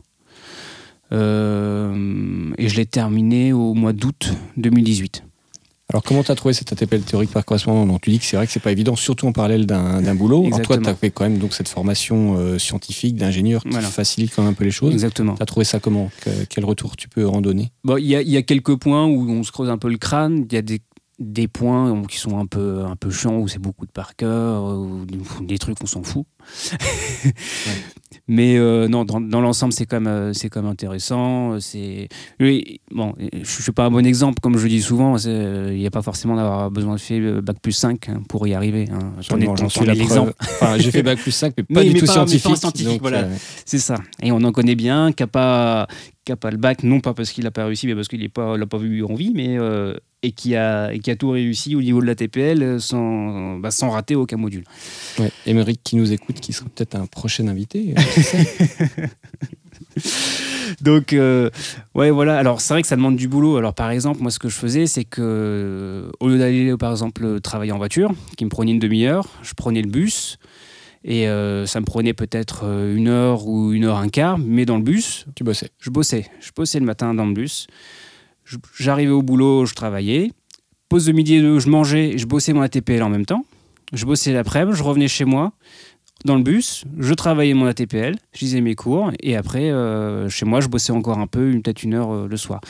Euh, et je l'ai terminé au mois d'août 2018. Alors, comment tu as trouvé cette ATPL théorique par correspondance Donc, tu dis que c'est vrai que c'est pas évident, surtout en parallèle d'un boulot. Alors, toi, tu as fait quand même donc, cette formation euh, scientifique d'ingénieur qui facilite quand même un peu les choses. Exactement. Tu as trouvé ça comment? Quel retour tu peux en donner? Il bon, y, y, a quelques points où on se creuse un peu le crâne. Il y a des des points qui sont un peu, un peu chiants, où c'est beaucoup de par cœur, ou des trucs on s'en fout. Mais euh, non, dans, l'ensemble, c'est quand, même, euh, c'est quand même intéressant. C'est... Oui, bon, je ne suis pas un bon exemple, comme je dis souvent. Il n'y a pas forcément d'avoir besoin de faire Bac plus 5 hein, pour y arriver. Hein. J'en suis l'exemple. Enfin, j'ai fait Bac plus 5, mais pas du tout scientifique. voilà. Euh, c'est ça. Et on en connaît bien, qui n'a pas, pas le bac, non pas parce qu'il n'a pas réussi, mais parce qu'il n'a pas, pas vu en vie, mais et qui a, qui a tout réussi au niveau de la TPL sans, bah, sans rater aucun module. Ouais. Émeric qui nous écoute, qui sera peut-être un prochain invité. Euh, Donc, euh, ouais, voilà. Alors, c'est vrai que ça demande du boulot. Alors, par exemple, moi, ce que je faisais, c'est que, au lieu d'aller, par exemple, travailler en voiture, qui me prenait une demi-heure, je prenais le bus. Et euh, ça me prenait peut-être une heure ou une heure un quart, mais dans le bus. Tu bossais Je bossais. Je bossais le matin dans le bus. J'arrivais au boulot, je travaillais. Pause de midi et deux, je mangeais je bossais mon ATPL en même temps. Je bossais l'après-midi, je revenais chez moi dans le bus, je travaillais mon ATPL, je lisais mes cours et après, euh, chez moi, je bossais encore un peu, peut-être une heure euh, le soir.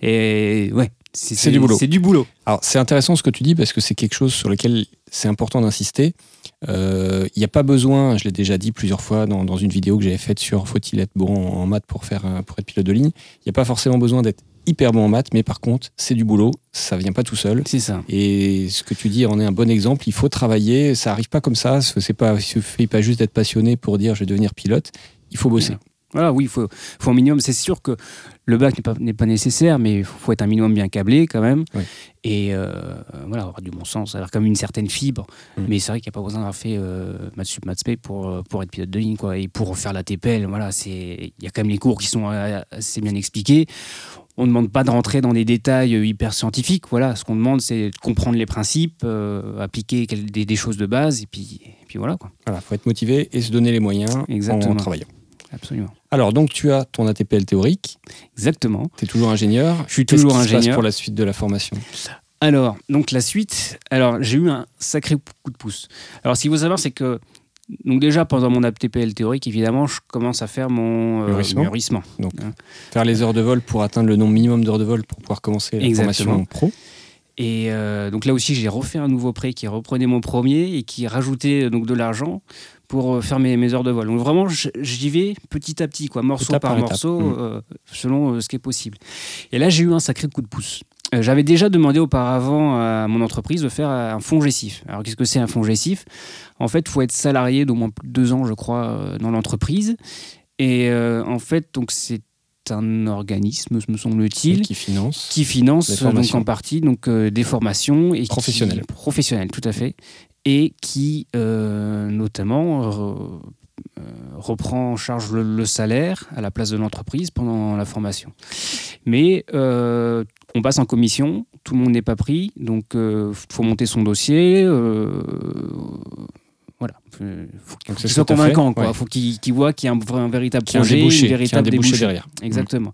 Et ouais, c'est du boulot. C'est du boulot. Alors, c'est intéressant ce que tu dis parce que c'est quelque chose sur lequel c'est important d'insister. Il euh, n'y a pas besoin, je l'ai déjà dit plusieurs fois dans, dans une vidéo que j'avais faite sur faut-il être bon en maths pour, faire, pour être pilote de ligne, il n'y a pas forcément besoin d'être hyper bon en maths, mais par contre, c'est du boulot, ça vient pas tout seul. C'est ça. Et ce que tu dis en est un bon exemple. Il faut travailler, ça arrive pas comme ça. C'est pas, il suffit pas juste d'être passionné pour dire je vais devenir pilote. Il faut bosser. Voilà, oui, il faut, faut un minimum. C'est sûr que le bac n'est pas, pas, nécessaire, mais il faut être un minimum bien câblé quand même. Et euh, voilà, avoir du bon sens, avoir comme une certaine fibre. Mm. Mais c'est vrai qu'il n'y a pas besoin d'avoir fait euh, maths sup, maths pour, euh, pour être pilote de ligne. Quoi. Et pour faire la TPL, voilà, il y a quand même les cours qui sont euh, assez bien expliqués. On ne demande pas de rentrer dans des détails hyper scientifiques. Voilà, ce qu'on demande, c'est de comprendre les principes, appliquer des, des, choses de base, et puis, et puis voilà. Quoi. Voilà, faut être motivé et se donner les moyens en travaillant. Absolument. Alors, donc, tu as ton ATPL théorique. Exactement. Tu es toujours ingénieur. Je suis toujours ingénieur. Se passe pour la suite de la formation? Alors, donc, la suite, alors, j'ai eu un sacré coup de pouce. Alors, ce qu'il faut savoir, c'est que donc déjà pendant mon ATPL théorique, évidemment, je commence à faire mon euh, mûrissement. Donc, hein. faire les heures de vol pour atteindre le nombre minimum d'heures de vol pour pouvoir commencer la formation pro. Et euh, donc là aussi, j'ai refait un nouveau prêt qui reprenait mon premier et qui rajoutait donc de l'argent pour euh, faire mes, heures de vol. Donc vraiment, j'y vais petit à petit, quoi, morceau par, morceau, mmh. euh, selon ce qui est possible. Et là, j'ai eu un sacré coup de pouce. J'avais déjà demandé auparavant à mon entreprise de faire un fonds gessif. Alors qu'est-ce que c'est un fonds gessif En fait, il faut être salarié d'au moins deux ans, je crois, dans l'entreprise. Et en fait, donc c'est un organisme, me semble-t-il, qui finance, qui finance donc en partie donc euh, des formations et professionnelles, professionnelles, tout à fait, et qui euh, notamment euh, reprend en charge le, salaire à la place de l'entreprise pendant la formation. Mais on passe en commission, tout le monde n'est pas pris, donc il faut monter son dossier voilà. Faut qu'il soit convaincant, quoi. Faut qu'il voit qu'il y a un, véritable projet, un débouché, une véritable débouché, derrière. Exactement.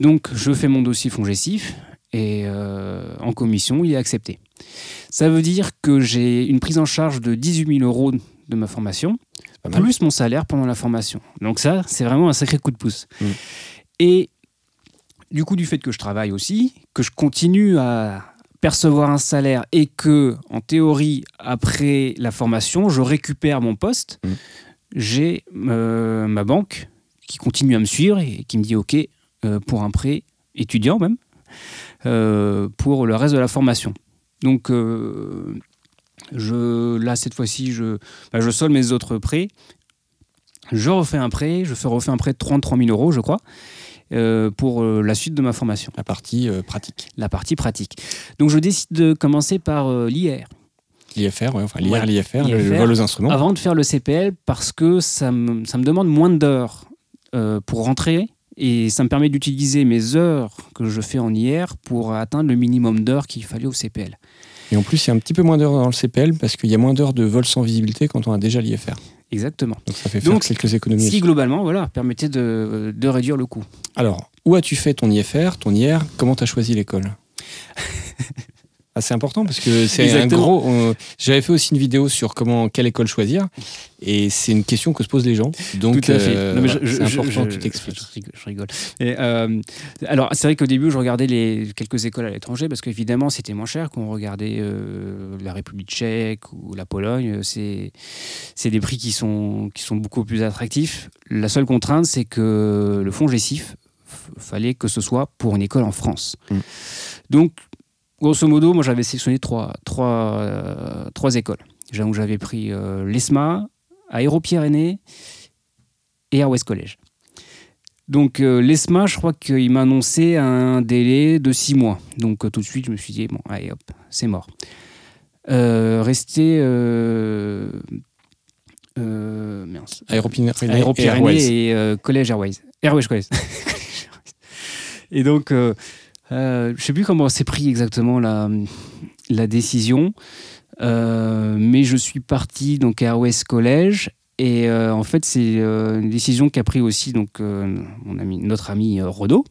Donc, je fais mon dossier fongessif et euh, en commission, il est accepté. Ça veut dire que j'ai une prise en charge de 18 000 euros de ma formation, plus mon salaire pendant la formation. Donc ça, c'est vraiment un sacré coup de pouce. Mm. Et du coup, du fait que je travaille aussi, que je continue à, percevoir un salaire et que, en théorie, après la formation, je récupère mon poste, mmh. j'ai euh, ma banque qui continue à me suivre et qui me dit OK euh, pour un prêt étudiant même, euh, pour le reste de la formation. Donc je, là, cette fois-ci, je, je solde mes autres prêts. Je refais un prêt, je fais refais un prêt de 33 000 euros, je crois. Euh, pour euh, la suite de ma formation. La partie euh, pratique. La partie pratique. Donc je décide de commencer par l'IR. L'IFR, enfin l'IR, l'IFR, le vol aux instruments. Avant de faire le CPL, parce que ça me, ça me demande moins d'heures pour rentrer et ça me permet d'utiliser mes heures que je fais en IR pour atteindre le minimum d'heures qu'il fallait au CPL. Et en plus, il y a un petit peu moins d'heures dans le CPL parce qu'il y a moins d'heures de vol sans visibilité quand on a déjà l'IFR. Exactement. Donc ça fait faire quelques économies. Ce qui globalement voilà, permettait de, de réduire le coût. Alors, où as-tu fait ton IFR, ton IR Comment tu as choisi l'école? C'est important parce que c'est un gros. J'avais fait aussi une vidéo sur comment quelle école choisir et c'est une question que se posent les gens. Donc Tout à fait. euh, voilà, c'est important je- que tu t'expliques. Je rigole. Et, euh, alors, c'est vrai qu'au début, je regardais les quelques écoles à l'étranger parce qu'évidemment, c'était moins cher qu'on regardait euh, la République tchèque ou la Pologne. C'est c'est des prix qui sont, qui sont beaucoup plus attractifs. La seule contrainte, c'est que le fonds Gessif, f- fallait que ce soit pour une école en France. Mm. Donc, grosso modo, moi, j'avais sélectionné trois, trois, euh, trois écoles. J'avais pris euh, l'ESMA, Aéropyrénées et Air West College. Donc euh, l'ESMA, je crois qu'il m'a annoncé un délai de six mois. Donc euh, tout de suite, je me suis dit, bon, allez hop, c'est mort. Resté... Euh, euh, mince. Aéropyrénées et College Airways. Airways College. et donc, euh, euh, je sais plus comment s'est pris exactement la, décision, euh, mais je suis parti donc à Airways College. Et euh, en fait, c'est euh, une décision qu'a pris aussi donc, notre ami Rodo.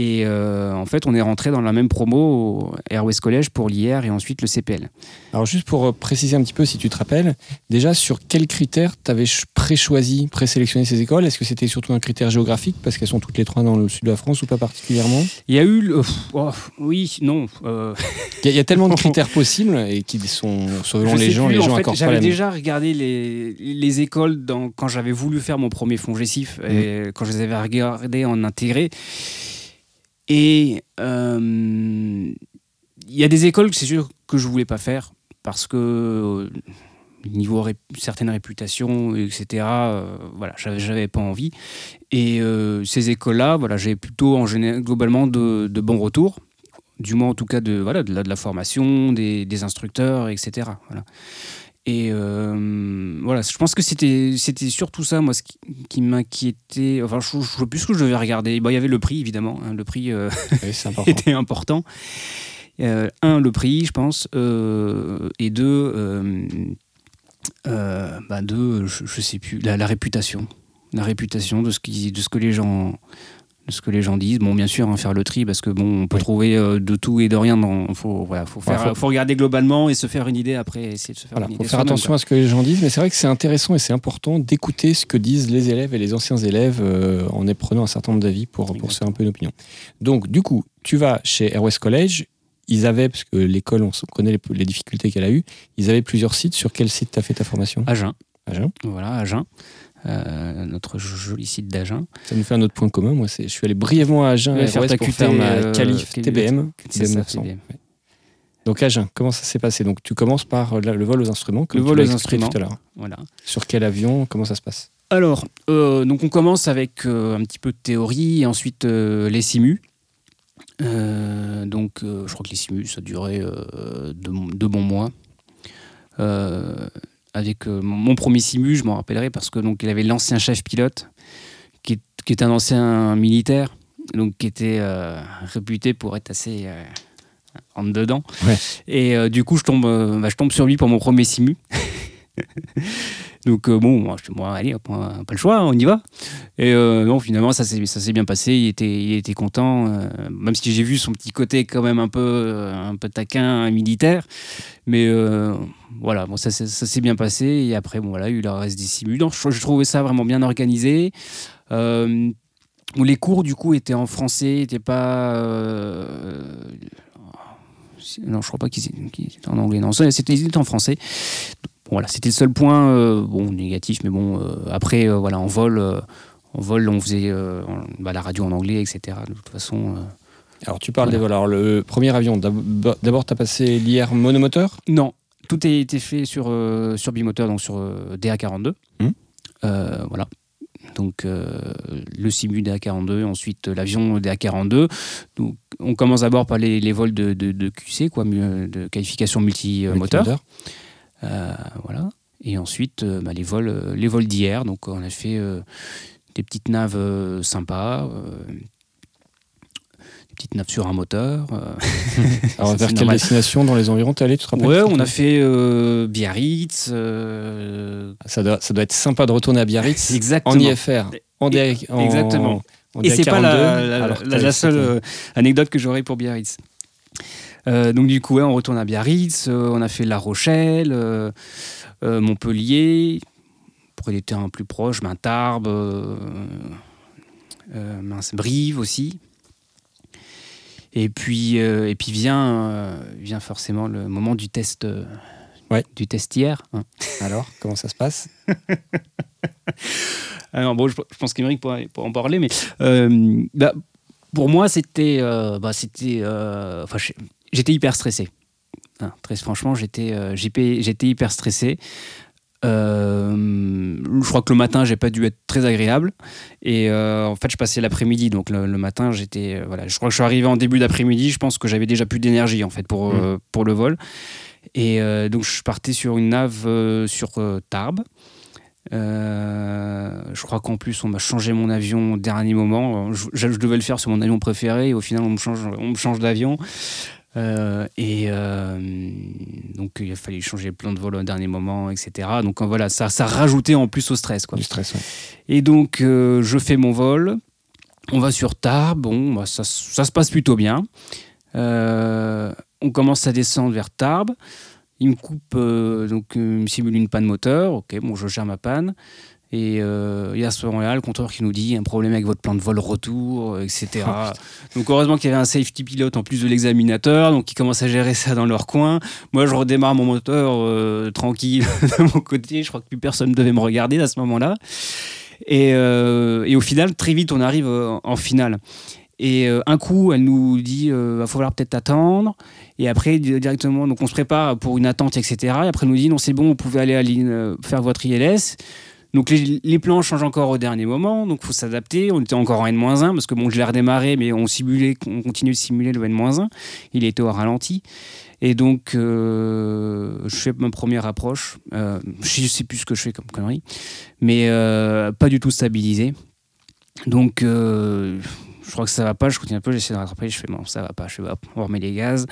Et euh, en fait, on est rentré dans la même promo au Airways College pour l'IR et ensuite le CPL. Alors juste pour euh, préciser un petit peu, si tu te rappelles, déjà sur quels critères tu avais pré-choisi, pré-sélectionné ces écoles? Est-ce que c'était surtout un critère géographique parce qu'elles sont toutes les trois dans le sud de la France ou pas particulièrement? Il y a eu... le- oh, oui, non. euh, Il y, a- il y a tellement de critères possibles et qui sont selon les gens, plus, les en gens fait, accordent pas J'avais déjà regardé les, les écoles dans, quand j'avais voulu faire mon premier fonds Gessif, et Mm. quand je les avais regardées en intégré. Et euh, il y a des écoles, c'est sûr, que je voulais pas faire parce que euh, niveau ré- certaines réputations, etc. euh, voilà, j'avais, pas envie. Et euh, ces écoles-là, voilà, j'ai plutôt en général, globalement de, bons retours, du moins en tout cas de voilà de la formation, des, des instructeurs, etc. Voilà. Et euh, voilà, je pense que c'était surtout ça, moi, ce qui, qui m'inquiétait. Enfin, je ne sais plus ce que je devais regarder. Bon, il y avait le prix, évidemment. hein, le prix euh, Oui, c'est important. était important. Euh, un, le prix, je pense. et deux, bah deux je, je sais plus, la, la réputation. La réputation de ce, qui, de ce que les gens de ce que les gens disent. Bon, bien sûr, hein, faire le tri, parce que bon, on peut Oui. trouver euh, de tout et de rien. Il faut, voilà, faut, faire, faut- faut regarder globalement et se faire une idée après, essayer de se faire Voilà, une faut idée faire attention à ce que les gens disent, mais c'est vrai que c'est intéressant et c'est important d'écouter ce que disent les élèves et les anciens élèves euh, en prenant un certain nombre d'avis pour, pour se faire un peu une opinion. Donc, du coup, tu vas chez Air West College. Ils avaient, parce que l'école, on connaît les, les difficultés qu'elle a eues, ils avaient plusieurs sites. Sur quel site tu as fait ta formation? Agen, Agen. voilà, Agen. Euh, notre joli site d'Agen. Ça nous fait un autre point commun. Moi, je suis allé brièvement à Agen Ouais, faire ta pour faire ma euh, qualif TBM. C'est ça, 900. TBM. Donc, Agen, comment ça s'est passé? Donc, tu commences par euh, le vol aux instruments, comme Le tu vol aux instruments. tout à l'heure. Voilà. Sur quel avion Comment ça se passe? Alors, euh, donc on commence avec euh, un petit peu de théorie et ensuite les simus. Donc, je crois que les simus, ça durait deux, deux bons mois. Avec euh, mon, premier simu, je m'en rappellerai parce que donc il avait l'ancien chef pilote, qui est, qui est un ancien militaire, donc qui était euh, réputé pour être assez euh, en dedans. Ouais. Et euh, du coup, je tombe, euh, bah, je tombe sur lui pour mon premier simu. Donc euh, bon, moi, je bon, allez, pas le choix, on y va. Et euh, non, finalement, ça s'est bien passé. Il était, il était content, euh, même si j'ai vu son petit côté quand même un peu, euh, un peu taquin, militaire. Mais voilà, bon, ça, ça s'est bien passé. Et après, bon, voilà, il y a eu le reste des. Donc, je, trouvais ça vraiment bien organisé. Où les cours, du coup, étaient en français, n'étaient pas. non, je crois pas qu'ils étaient en anglais. Non, c'était ils étaient en français. Bon, voilà, c'était le seul point euh, bon négatif, mais bon euh, après euh, voilà en vol, en vol on faisait en- bah, la radio en anglais, etc. De toute façon, Alors, tu parles Voilà. des vols. Alors, le premier avion, d'ab- d'abord, tu as passé l'IR monomoteur? Non, tout a été fait sur sur bimoteur, donc sur euh, DA42. Mhm. Euh, voilà. Donc le simu DA42, ensuite l'avion DA42. Donc on commence d'abord par les, les vols de, de- de QC, quoi, de qualification multi-moteur. Voilà. Et ensuite, euh, bah, les vols, euh, les vols d'hier. Donc, on a fait euh, des petites naves euh, sympas, euh, des petites naves sur un moteur. euh. Alors, vers quelle destination dans les environs t'es allé, tu te rappelles Ouais, on a fait euh, Biarritz. euh, Ça doit, ça doit être sympa de retourner à Biarritz exactement. en IFR. En DA, en- Exactement. en Et c'est pas 42, la, la- seule euh, anecdote que j'aurais pour Biarritz. Donc du coup, on retourne à Biarritz, on a fait La Rochelle, Montpellier, pour des terrains plus proches, ben, Tarbes, mince, Brive aussi. Et puis, et puis vient, vient forcément le moment du test Ouais. Du test hier. Hein. Alors, comment ça se passe? Alors, bon, je, pense qu'Émeric pourrait, en parler, mais euh, bah, pour moi, c'était. Euh, bah, c'était euh, j'étais hyper stressé. Très franchement, j'étais j'étais hyper stressé. je crois que le matin, j'ai pas dû être très agréable. Et en fait, je passais l'après-midi. Donc le, matin, j'étais. voilà, je crois que je suis arrivé en début d'après-midi. Je pense que j'avais déjà plus d'énergie en fait pour, mmh. pour le vol. Et euh, donc, je partais sur une nave euh, sur euh, Tarbes. je crois qu'en plus, on m'a changé mon avion au dernier moment. Je, devais le faire sur mon avion préféré. Et au final, on me change, on me change d'avion. Et donc, il a fallu changer plein de vols au dernier moment, etc. Donc, voilà, ça, ça rajoutait en plus au stress. Quoi. Du stress, Et donc, je fais mon vol. On va sur Tarbes. Bon, bah, ça, ça, se passe plutôt bien. on commence à descendre vers Tarbes. Il me coupe, euh, donc euh, il me simule une panne moteur. Ok, bon, je gère ma panne. Et euh, il y a ce moment-là le compteur qui nous dit un problème avec votre plan de vol retour, etc. donc heureusement qu'il y avait un safety pilote en plus de l'examinateur, donc ils commencent à gérer ça dans leur coin. Moi, je redémarre mon moteur tranquille de mon côté. Je crois que plus personne ne devait me regarder à ce moment-là. Et, et, au final, très vite, on arrive en finale. Et euh, un coup, elle nous dit il euh, va falloir peut-être attendre. Et après, directement, donc on se prépare pour une attente, etc. Et après, elle nous dit non, c'est bon, vous pouvez aller à euh, faire votre ILS. Donc les, plans changent encore au dernier moment, donc il faut s'adapter. On était encore en N-1 parce que bon, je l'ai redémarré, mais on simulait, on continue de simuler le N-1. Il était au ralenti. Et donc, je fais ma première approche. je ne sais plus ce que je fais comme connerie, mais pas du tout stabilisé. Donc, je crois que ça va pas, je continue un peu, j'essaie de rattraper, je fais bon, ça va pas, je fais hop, on remet les gaz,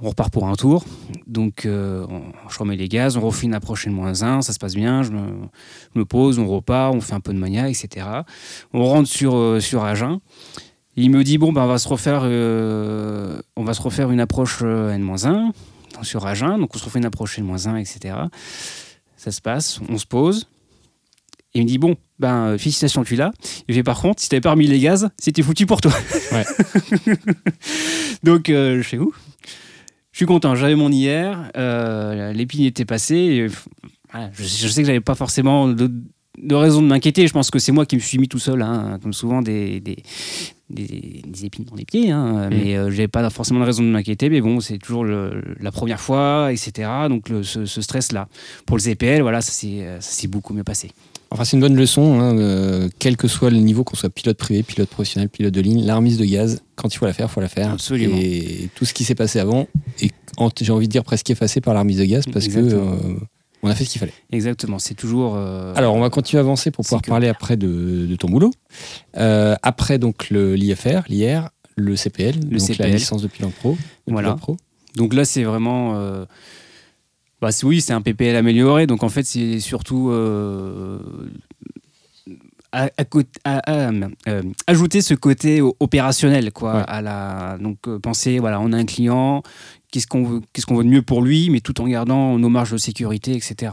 on repart pour un tour. Donc, euh, je remets les gaz, on refait une approche N moins 1, ça se passe bien, je me, pose, on repart, on fait un peu de mania, etc. On rentre sur, euh, sur Agen. Il me dit bon, ben, on, va se refaire, euh, on va se refaire une approche N-1 sur Agen. Donc, on se refait une approche N-1, etc. Ça se passe, on se pose. Il me dit bon, ben félicitations, tu l'as. Il fait par contre, si t'avais pas remis les gaz, c'était foutu pour toi. Ouais. Donc je fais où suis content, j'avais mon IR, euh, l'épine était passée. je, sais que j'avais pas forcément de, raison de m'inquiéter. Je pense que c'est moi qui me suis mis tout seul, hein, comme souvent des, des, épines dans les pieds. Hein, mm. Mais je j'avais pas forcément de raison de m'inquiéter. Mais bon, c'est toujours la première fois, etc. Donc ce, ce stress-là. Pour le ZPL, voilà, ça s'est beaucoup mieux passé. Enfin, c'est une bonne leçon, hein, euh, quel que soit le niveau, qu'on soit pilote privé, pilote professionnel, pilote de ligne, la remise de gaz, quand il faut la faire, il faut la faire. Absolument. Et tout ce qui s'est passé avant est, j'ai envie de dire, presque effacé par la remise de gaz parce que euh, on a fait ce qu'il fallait. Exactement, c'est toujours. Euh, Alors, on va continuer à avancer pour pouvoir parler après de, ton boulot. après, donc, l'IFR, l'IR, le CPL, le donc CPL. la licence de pilote pro. voilà. Pro. Donc là, c'est vraiment bah, oui, c'est un PPL amélioré, donc en fait, c'est surtout euh, euh, ajouter ce côté opérationnel, quoi. À la, donc, euh, penser, voilà, on a un client, qu'est-ce qu'on veut, qu'est-ce qu'on veut de mieux pour lui, mais tout en gardant nos marges de sécurité, etc.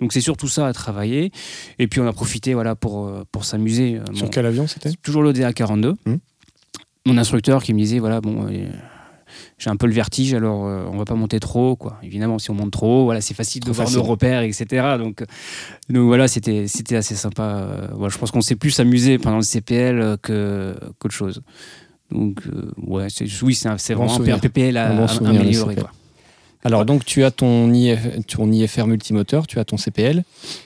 Donc c'est surtout ça à travailler. Et puis on a profité voilà, pour, pour s'amuser. Sur quel avion c'était? Toujours le DA42. Mmh. Mon instructeur qui me disait, voilà, bon, j'ai un peu le vertige, alors euh, on va pas monter trop, quoi. Évidemment, si on monte trop, voilà, c'est facile de voir nos repères, etc. Donc, donc voilà, c'était c'était assez sympa. Euh, voilà, je pense qu'on s'est plus amusé pendant le CPL euh, que qu'autre chose. Donc ouais, oui, c'est vraiment un PPL à, améliorer, quoi. Alors donc tu as ton, ton IFR multimoteur, tu as ton CPL.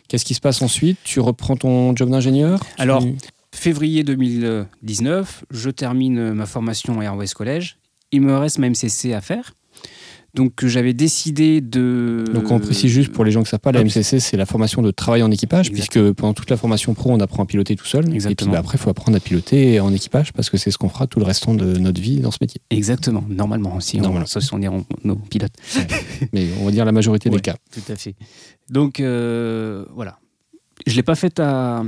Qu'est-ce qui se passe ensuite? Tu reprends ton job d'ingénieur? Alors février 2019, je termine ma formation à Airways Collège il me reste ma MCC à faire. Donc j'avais décidé de. Donc on précise juste pour les gens qui ne savent pas, la MCC c'est la formation de travail en équipage, puisque pendant toute la formation pro on apprend à piloter tout seul. Et puis bah, après il faut apprendre à piloter en équipage parce que c'est ce qu'on fera tout le restant de notre vie dans ce métier. Exactement, normalement aussi. Normalement. Sauf si on est nos pilotes. Mais on va dire la majorité des cas. Tout à fait. Donc euh, voilà. Je ne l'ai pas faite à,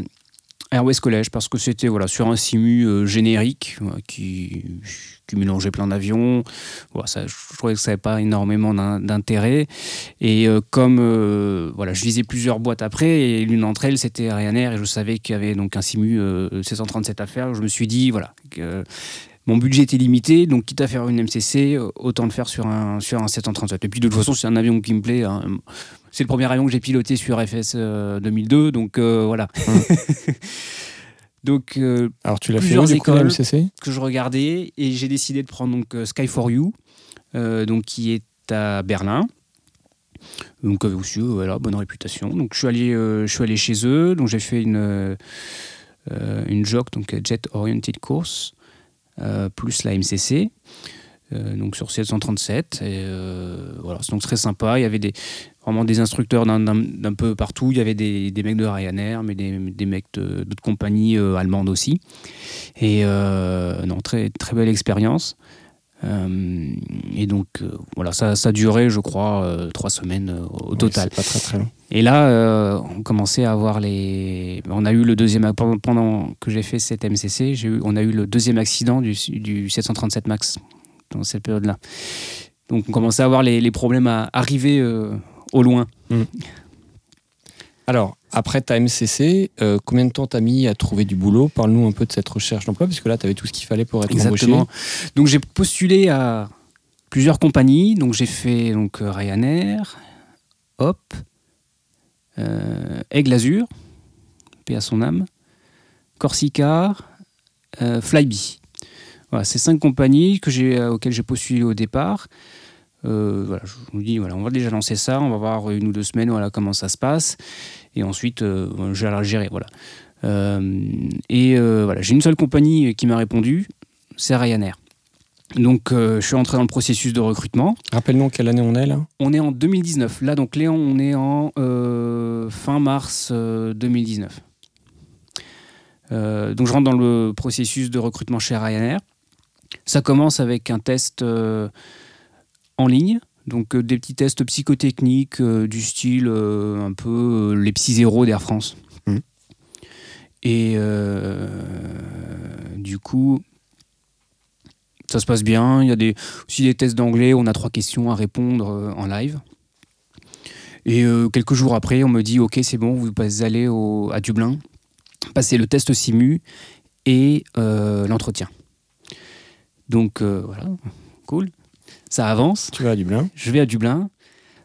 Airways College parce que c'était voilà, sur un simu euh, générique qui, qui, mélangeait plein d'avions. Je trouvais que ça n'avait pas énormément d'intérêt. Et euh, comme euh, voilà, je lisais plusieurs boîtes après, et l'une d'entre elles c'était Ryanair, et je savais qu'il y avait donc un simu 737 à faire, je me suis dit voilà. Que, mon budget était limité, donc quitte à faire une MCC, autant le faire sur un, sur un 737. Et puis de toute façon, c'est un avion qui me plaît. Hein. C'est le premier avion que j'ai piloté sur FS 2002, donc voilà. donc, euh, Alors tu l'as fait où, écoles MCC que je regardais et j'ai décidé de prendre donc euh, Sky for You, euh, donc qui est à Berlin. Donc aussi voilà bonne réputation. Donc je suis allé je suis allé chez eux. Donc j'ai fait une une JOC donc Jet Oriented Course plus la MCC. donc sur 737 et voilà c'est donc très sympa il y avait des vraiment des instructeurs d'un peu partout. Il y avait des, des mecs de Ryanair, mais des, des mecs d'autres compagnies euh, allemandes aussi. Et euh, non, très, très belle expérience. Euh, et donc voilà, ça, ça a duré, je crois, trois semaines au total. Pas très, très long. Et là, on commençait à avoir les. On a eu le deuxième pendant, pendant que j'ai fait cette MCC, eu, on a eu le deuxième accident du, du 737 Max dans cette période-là. Donc on commençait à avoir les, les problèmes à arriver au loin. Hmm. Alors, après ta MCC, euh, combien de temps t'as mis à trouver du boulot? Parle-nous un peu de cette recherche d'emploi, puisque là, tu avais tout ce qu'il fallait pour être Exactement. Donc, j'ai postulé à plusieurs compagnies. Donc, j'ai fait donc, euh, Ryanair, Hop, euh, Aigle Azur, paix à son âme, Corsica, euh, Flybe. Voilà, ces cinq compagnies que auxquelles j'ai postulé au départ. Euh, voilà, je vous dis, voilà, on va déjà lancer ça, on va voir une ou deux semaines voilà, comment ça se passe, et ensuite, euh, je vais la gérer. Voilà. Euh, et voilà, j'ai une seule compagnie qui m'a répondu, c'est Ryanair. Donc, je suis entré dans le processus de recrutement. Rappelle-nous quelle année on est là? On est en 2019. Là, donc, Léon, on est en fin mars 2019. donc, je rentre dans le processus de recrutement chez Ryanair. Ça commence avec un test en ligne. Donc euh, des petits tests psychotechniques euh, du style euh, un peu les psy zéro d'Air France. Mmh. Et du coup, ça se passe bien. Il y a des, aussi des tests d'anglais. On a trois questions à répondre en live. Et quelques jours après, on me dit Ok, c'est bon, vous allez au, à Dublin, passer le test simu et l'entretien. Donc voilà, cool ça avance. Tu vas à Dublin Je vais à Dublin.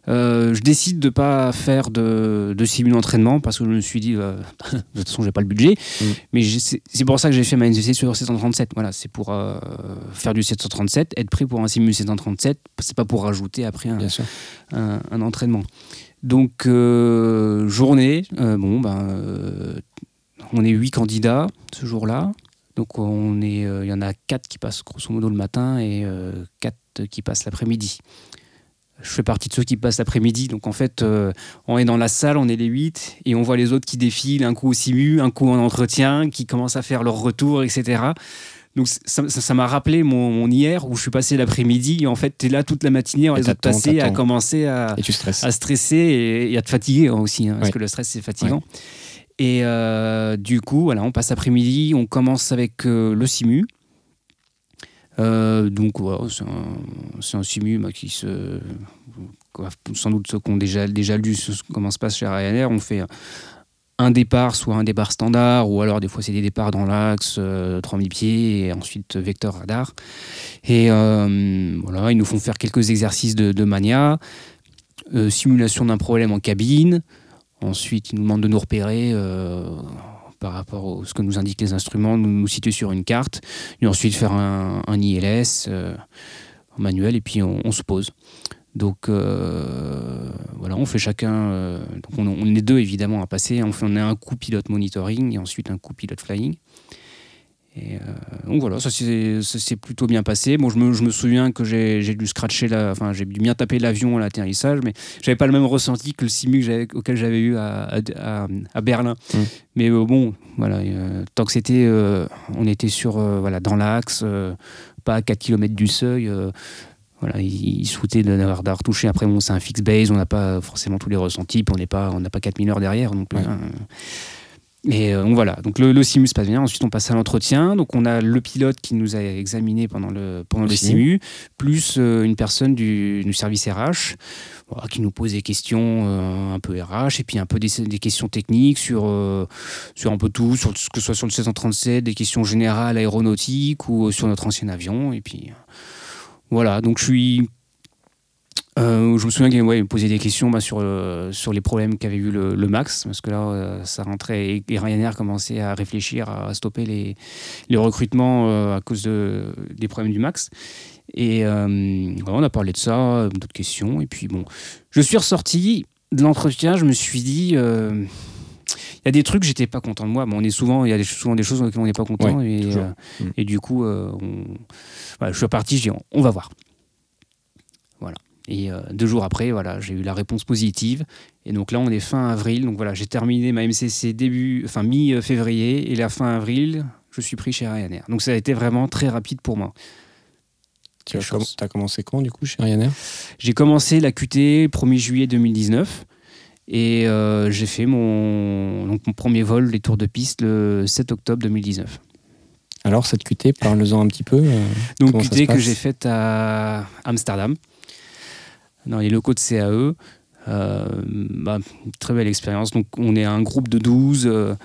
Euh, je décide de ne pas faire de, de simul entraînement parce que je me suis dit, euh, de toute façon, j'ai pas le budget. Mm. Mais c'est pour ça que j'ai fait ma NCC sur 737. Voilà, c'est pour euh, faire du 737, être prêt pour un simul 737. C'est pas pour rajouter après un, un, entraînement. Donc, journée, bon, ben, on est huit candidats ce jour-là. Donc, on est, il y en a quatre qui passent grosso modo le matin et quatre qui passent l'après-midi. Je fais partie de ceux qui passent l'après-midi. Donc en fait, euh, on est dans la salle, on est les 8 et on voit les autres qui défilent, un coup au simu, un coup en entretien, qui commencent à faire leur retour, etc. Donc ça m'a rappelé mon, hier où je suis passé l'après-midi et en fait tu es là toute la matinée, on les autres passés à commencer à, à stresser et, à te fatiguer aussi, hein, parce que le stress c'est fatigant. Et euh, du coup, voilà, on passe l'après-midi, on commence avec euh, le simu. Euh, donc c'est un, simu bah, qui se. Sans doute ceux qui ont déjà, déjà lu comment se passe chez Ryanair, on fait un départ, soit un départ standard, ou alors des fois c'est des départs dans l'axe, 3000 euh, pieds, et ensuite vecteur radar. Et euh, voilà, ils nous font faire quelques exercices de mania, simulation d'un problème en cabine. Ensuite, ils nous demandent de nous repérer par rapport à ce que nous indiquent les instruments, nous nous situer sur une carte, et ensuite faire un, ILS euh, manuel, et puis on, se pose. Donc euh, voilà, on fait chacun. Euh, on, est deux évidemment à passer. On, on a un coup pilote monitoring et ensuite un coup pilote flying. Et euh, donc voilà, ça s'est plutôt bien passé. Bon, je me, je me souviens que j'ai dû scratcher, la, enfin j'ai dû bien taper l'avion à l'atterrissage, mais j'avais pas le même ressenti que le simu auquel j'avais eu à, à, Berlin. Mmh. Mais euh, bon, voilà, euh, tant que c'était, on était sur, voilà, dans l'axe, pas à 4 km du seuil. voilà, il, souhaitait d'avoir touché. Après, bon, c'est un fixe base, on n'a pas forcément tous les ressentis, puis on n'est pas, on n'a pas 4000 heures derrière non plus. Et donc voilà, donc le, le simu se passe bien. Ensuite, on passe à l'entretien. Donc on a le pilote qui nous a examiné pendant le, pendant le, simu, plus une personne du, du service RH qui nous pose des questions un peu RH et puis un peu des, des questions techniques sur, sur un peu tout, sur, que ce soit sur le 737, des questions générales aéronautiques ou sur notre ancien avion. Et puis voilà, donc je suis euh, je me souviens qu'il ouais, me posait des questions bah, sur, euh, sur les problèmes qu'avait eu le, Max, parce que là, euh, ça rentrait et, Ryanair commençait à réfléchir à, stopper les, les recrutements à cause de, des problèmes du Max. Et on a parlé de ça, d'autres questions. Et puis bon, je suis ressorti de l'entretien, je me suis dit. il y a des trucs, j'étais pas content de moi. Bon, on est souvent, il y a souvent des choses dans lesquelles on n'est pas content. et, mm. et, du coup, je suis reparti, je dis, on va voir. Et euh, deux jours après, voilà, j'ai eu la réponse positive. Et donc là, on est fin avril. Donc voilà, j'ai terminé ma MCC début, enfin mi-février. Et la fin avril, je suis pris chez Ryanair. Donc ça a été vraiment très rapide pour moi. Tu as, commencé quand du coup chez Ryanair? J'ai commencé la QT 1er juillet 2019. Et euh, j'ai fait mon, donc mon premier vol, les tours de piste, le 7 octobre 2019. Alors, cette QT, parle-en un petit peu. Euh, donc, QT que j'ai faite à Amsterdam dans les locaux de CAE. Euh, bah, très belle expérience. Donc on est un groupe de 12. Euh,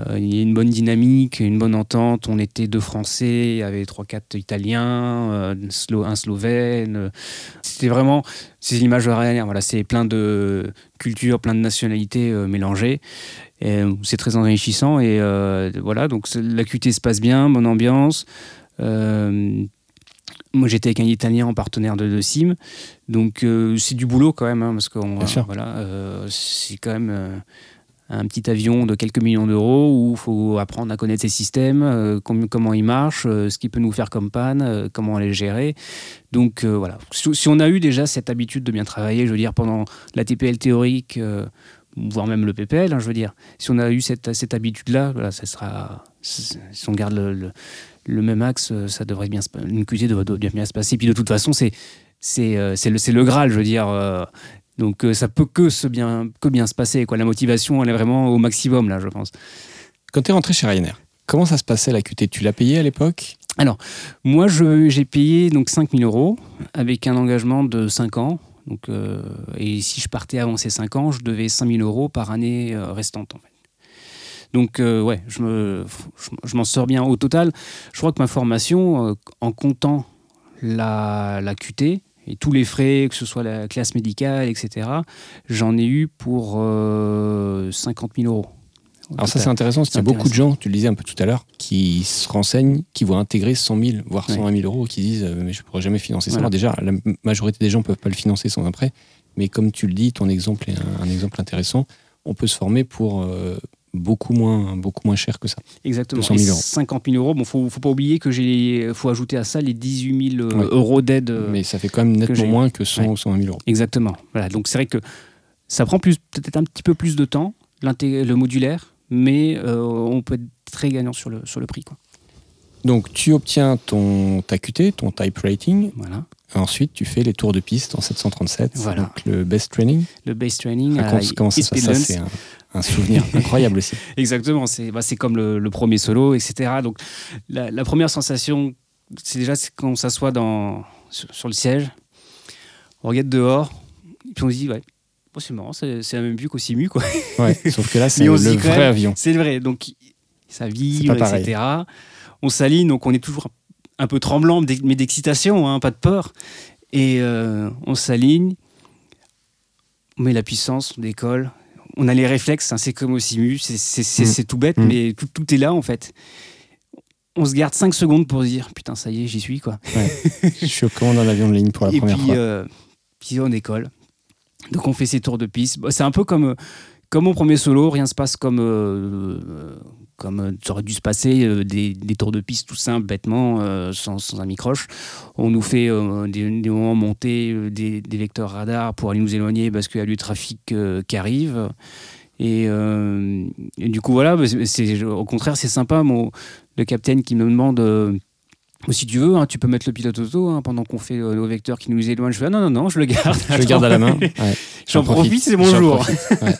euh, il y a une bonne dynamique, une bonne entente. On était deux Français, il y avait trois, quatre Italiens, un Slovène. C'était vraiment, c'est l'image de. Voilà, c'est plein de cultures, plein de nationalités mélangées. C'est très enrichissant et voilà. Donc la QT se passe bien, bonne ambiance. Moi, j'étais avec un Italien en partenaire de, de Sim, donc euh, c'est du boulot quand même, hein, parce que voilà, euh, c'est quand même euh, un petit avion de quelques millions d'euros où il faut apprendre à connaître ses systèmes, comment ils marchent, ce qui peut nous faire comme panne, comment les gérer. Donc voilà, si, on a eu déjà cette habitude de bien travailler, je veux dire pendant la TPL théorique voire même le PPL, hein, je veux dire. Si on a eu cette, cette habitude-là, voilà, ça sera, si on garde le, le même axe, euh, ça devrait bien se, une QT devrait bien se passer. Puis de toute façon, c'est c'est euh, le, le Graal, je veux dire. Euh, donc ça peut que, se bien, que bien se passer. Quoi. La motivation, elle est vraiment au maximum, là, je pense. Quand tu es rentré chez Ryanair, comment ça se passait la QT Tu l'as payé à l'époque? Alors, moi, j'ai payé donc 5000 euros avec un engagement de 5 ans. Donc, et si je partais avant ces 5 ans, je devais 5000 euros par année restante. En fait. Donc, euh, ouais, je, me, je, m'en sors bien. Au total, je crois que ma formation, euh, en comptant la, la QT, et tous les frais, que ce soit la classe médicale, etc., j'en ai eu pour 50 euh, 000 euros. Alors ça c'est intéressant, parce qu'il y a beaucoup de gens, tu le disais un peu tout à l'heure, qui se renseignent, qui vont intégrer 100 000, voire 120 000 euros, qui disent mais je ne pourrais jamais financer ça. déjà, la majorité des gens ne peuvent pas le financer sans un prêt, mais comme tu le dis, ton exemple est un, exemple intéressant. On peut se former pour beaucoup moins, beaucoup moins cher que ça. Exactement. 000 euros. 50 000 euros. Bon, faut, faut pas oublier que j'ai, faut ajouter à ça les 18 000 euh, euros d'aide. Euh, Mais ça fait quand même nettement moins que 100 ou 120 000 euros. Exactement. Voilà. Donc c'est vrai que ça prend plus, peut-être un petit peu plus de temps, le modulaire, mais euh, on peut être très gagnant sur le, sur le prix. Quoi. Donc tu obtiens ton ta QT, ton type rating. Voilà. Ensuite, tu fais les tours de piste en 737, voilà. donc le best training. Le best training. À comment ça C'est un, souvenir incroyable aussi. Exactement, c'est bah, comme le, premier solo, etc. Donc la, première sensation, c'est déjà quand on s'assoit sur, sur, le siège, on regarde dehors, et puis on se dit, ouais, c'est marrant, c'est la même vue qu'au Simu. Quoi. Ouais, sauf que là, c'est le vrai avion. C'est le vrai, donc ça vibre, etc. On s'aligne, donc on est toujours un peu tremblant, mais d'excitation, hein, pas de peur. Et euh, on s'aligne, on met la puissance, on décolle. On a les réflexes, hein, c'est comme au simu, c'est mm. tout bête, mm. mais tout, est là en fait. On se garde 5 secondes pour se dire putain, ça y est, j'y suis quoi. Je suis au commande d'un avion de ligne pour la première fois. Euh, puis on décolle. Donc on fait ses tours de piste. C'est un peu comme, comme mon premier solo, rien se passe comme, euh, comme euh, ça aurait dû se passer, euh, des, tours de piste tout simples, bêtement, euh, sans, un microche. On nous fait des, moments monter des, vecteurs radars pour aller nous éloigner parce qu'il y a du trafic qui arrive. Et, du coup, voilà, au contraire, c'est sympa. Le capitaine qui me demande si tu veux, hein, tu peux mettre le pilote auto hein, pendant qu'on fait euh, le vecteur qui nous éloigne. Je fais ah, non, non, non, je le garde. Je le garde à la main. Ouais. J'en profite, profite, c'est mon jour. ouais.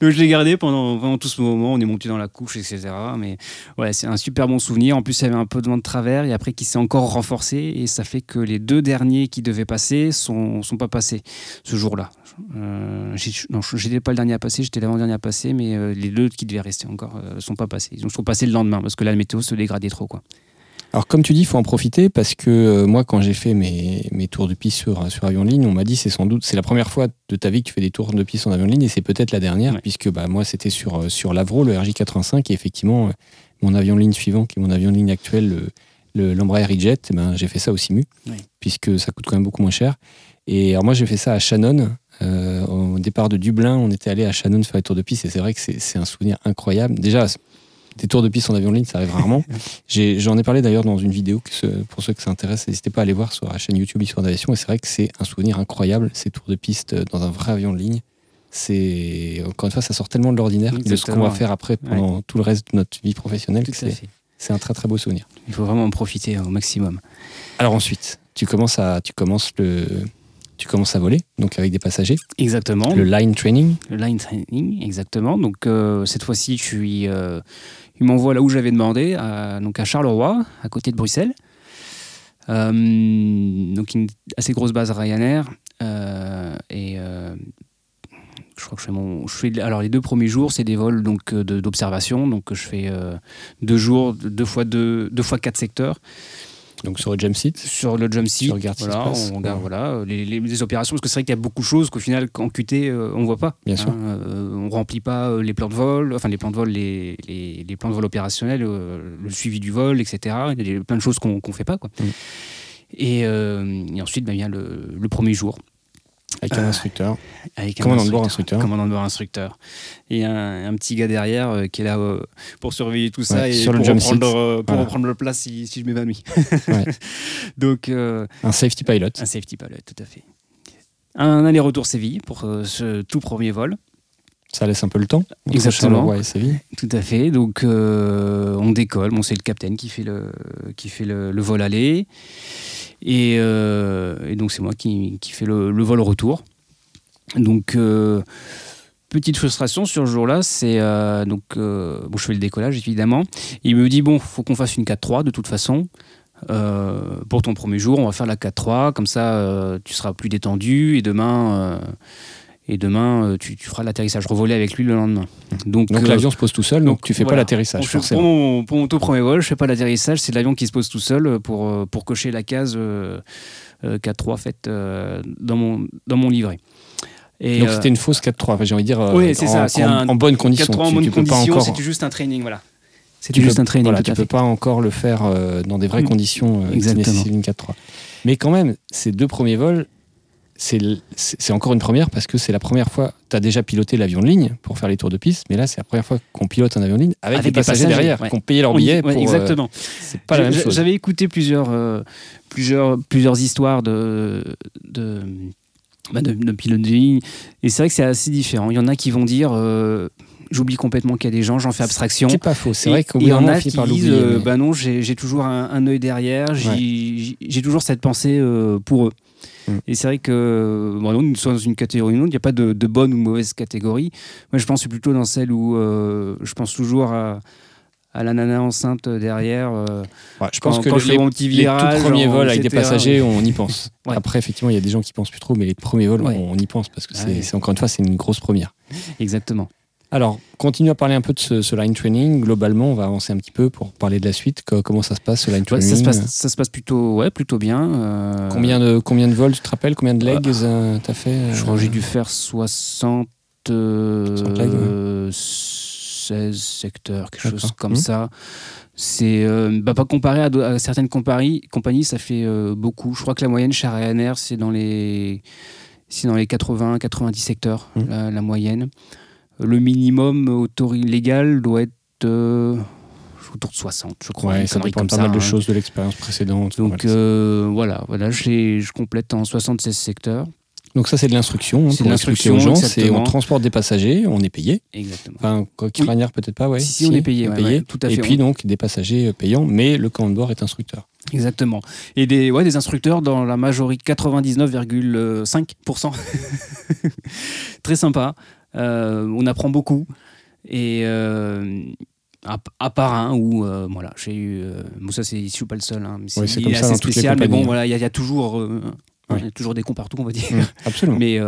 Donc je l'ai gardé pendant vraiment tout ce moment. On est monté dans la couche, etc. Mais ouais, c'est un super bon souvenir. En plus, il y avait un peu de vent de travers et après qui s'est encore renforcé. Et ça fait que les deux derniers qui devaient passer sont, sont pas passés ce jour-là. Euh, non, je n'étais pas le dernier à passer, j'étais l'avant-dernier à passer, mais euh, les deux qui devaient rester encore euh, sont pas passés. Ils sont passés le lendemain parce que là, la météo se dégradait trop. Quoi. Alors comme tu dis, il faut en profiter parce que euh, moi, quand j'ai fait mes, mes tours de piste sur, sur avion de ligne, on m'a dit c'est sans doute c'est la première fois de ta vie que tu fais des tours de piste en avion de ligne et c'est peut-être la dernière Ouais. puisque bah, moi c'était sur, euh, sur l'Avro, le RJ85 et effectivement euh, mon avion de ligne suivant qui est mon avion de ligne actuel, le- le- l'Embraer E-Jet, eh ben, j'ai fait ça au Simu puisque ça coûte quand même beaucoup moins cher. Et alors moi j'ai fait ça à Shannon. Euh, au départ de Dublin, on était allé à Shannon faire les tours de piste et c'est vrai que c'est c'est un souvenir incroyable. Déjà, des tours de piste en avion de ligne, ça arrive rarement. J'en ai, parlé d'ailleurs dans une vidéo, que ce- pour ceux que ça intéresse, n'hésitez pas à aller voir sur la chaîne YouTube Histoire d'aviation. Et c'est vrai que c'est un souvenir incroyable, ces tours de piste euh, dans un vrai avion de ligne. C'est encore une fois, ça sort tellement de l'ordinaire de ce qu'on va faire après pendant tout le reste de notre vie professionnelle. Tout C'est un très très beau souvenir. Il faut vraiment en profiter au maximum. Alors ensuite, tu commences à, tu commences le, tu commences à voler, donc avec des passagers. Exactement. Le line training. Le line training, exactement. Donc euh, cette fois-ci, je suis, euh, il m'envoie là où j'avais demandé, à, donc à Charleroi, à côté de Bruxelles. Euh, donc une assez grosse base Ryanair. euh, et euh, je crois que je fais mon, je fais, alors les deux premiers jours, c'est des vols donc d'observation. Donc je fais deux jours, deux fois deux, deux fois quatre secteurs Donc sur le jump seat. sur le jump seat. Voilà, on regarde Ouais. voilà, les, les- les opérations, parce que c'est vrai qu'il y a beaucoup de choses qu'au final, en QT, euh, on voit pas. Bien sûr. Euh, on remplit pas euh, les plans de vol, enfin les plans de vol, les, les, plans de vol opérationnels, euh, le suivi du vol, etc. Il y a plein de choses qu'on qu'on fait pas. Quoi. Mm. Et, euh, et ensuite, ben, vient le, le premier jour. Avec un Euh, instructeur. Avec un Commandant de bord instructeur. Commandant de bord instructeur. Et un, un petit gars derrière euh, qui est là euh, pour surveiller tout ça Ouais, et sur pour, reprendre, seat. euh, pour Voilà. reprendre le place si, si je m'évanouis. Ouais. Donc, Un safety pilot. un safety pilot, tout à fait. Un aller-retour Séville pour ce tout premier vol. Ça laisse un peu le temps. Exactement. Charleroi et Séville. Tout à fait. Donc, euh, on décolle. Bon, c'est le capitaine qui fait le, qui fait le, le vol aller. Et, euh, et donc, c'est moi qui, qui fais le, le vol retour. Donc, euh, petite frustration sur ce jour-là, c'est. donc, bon, je fais le décollage, évidemment. Il me dit bon, faut qu'on fasse une 4-3 de toute façon. Euh, pour ton premier jour, on va faire la 4-3, comme ça euh, tu seras plus détendu et demain, euh, et demain euh, tu, tu feras l'atterrissage revolé avec lui le lendemain. Donc, Donc euh, l'avion se pose tout seul, donc, donc, tu fais pas l'atterrissage forcément. Pour mon, pour mon tout premier vol, je fais pas l'atterrissage, c'est l'avion qui se pose tout seul euh, pour, pour cocher la case euh, euh, 4-3 faite dans, mon, dans mon livret. Et, Donc c'était une fausse 4-3. Enfin, j'ai envie de dire Oui, en, ça, en- un en bonne condition. 4-3 en bonne condition, c'était juste un training, voilà. C'était juste peux- un training, Voilà, tu à peux pas encore le faire dans des vraies Mm. conditions Exactement. nécessitent une 4-3. Mais quand même, ces deux premiers vols, c'est encore une première parce que c'est la première fois. Tu as déjà piloté l'avion de ligne pour faire les tours de piste, mais là, c'est la première fois qu'on pilote un avion de ligne avec, Avec des passagers, passagers, derrière, ouais. qui ont payé leur billet. ouais, pour, euh, exactement. c'est pas la même chose. J'avais écouté plusieurs, euh, plusieurs, plusieurs histoires de, de, bah, de, de pilotes de ligne. Et c'est vrai que c'est assez différent. Il y en a qui vont dire euh, j'oublie complètement qu'il y a des gens, j'en fais abstraction. C'est pas faux. C'est vrai qu'au et bout il y d'un en a qui par disent euh, mais- bah non, j'ai toujours un, un œil derrière, j'ai toujours cette pensée euh, pour eux. Et c'est vrai que bon, nous, sommes dans une catégorie ou une autre, il n'y a pas de, de bonne ou mauvaise catégorie. Moi, je pense plutôt dans celle où euh, je pense toujours à, à la nana enceinte derrière. euh, Ouais, je pense quand- que quand le- je fais les, mon petit les virage, tout premiers vols avec des passagers, on y pense. Ouais. Après, effectivement, il y a des gens qui pensent plus trop, mais les premiers vols, Ouais. on y pense parce que c'est- encore une fois, c'est une grosse première. Exactement. Alors, continue à parler un peu de ce, ce line training. Globalement, on va avancer un petit peu pour parler de la suite. Co- Comment ça se passe, ce line Ouais, training ça, se passe, ça se passe plutôt, ouais, plutôt bien. euh, Combien de, combien de vols, tu te rappelles? Combien de legs euh, t'as fait euh, Je crois que j'ai dû faire 60, euh, 60 legs, ouais. euh, 16 secteurs, quelque chose comme Mhm. ça. C'est euh, bah, pas comparé à, certaines compagnies, compagnies, ça fait euh, beaucoup. Je crois que la moyenne chez Ryanair, c'est dans les c'est dans les 80 90 secteurs Mhm. la, la moyenne. Le minimum autori légal doit être euh, autour de 60, je crois. Ouais, ça dépend comme pas mal de hein. choses de l'expérience précédente. Donc Voilà. euh, voilà, je complète en 76 secteurs. Donc ça, c'est de l'instruction. hein, c'est l'instruction, aux gens. C'est exactement. on transporte des passagers, on est payé. Exactement. Enfin, quoi Oui. Peut-être pas, ouais. Si, si, on est payé, ouais, ouais, tout à Et fait, puis on- donc des passagers euh, payants, mais le commandant de bord est instructeur. Exactement. Et des, ouais, des instructeurs dans la majorité, 99,5%. Très sympa. Euh, on apprend beaucoup. Et euh, à, part un où, euh, voilà, j'ai eu. euh, bon, ça, c'est, je suis pas le seul. Hein, mais c'est, ça assez les spécial. Mais bon, compagnies. voilà, il y, a- il y a toujours. euh, y a toujours des cons partout, on va dire. Absolument. Mais,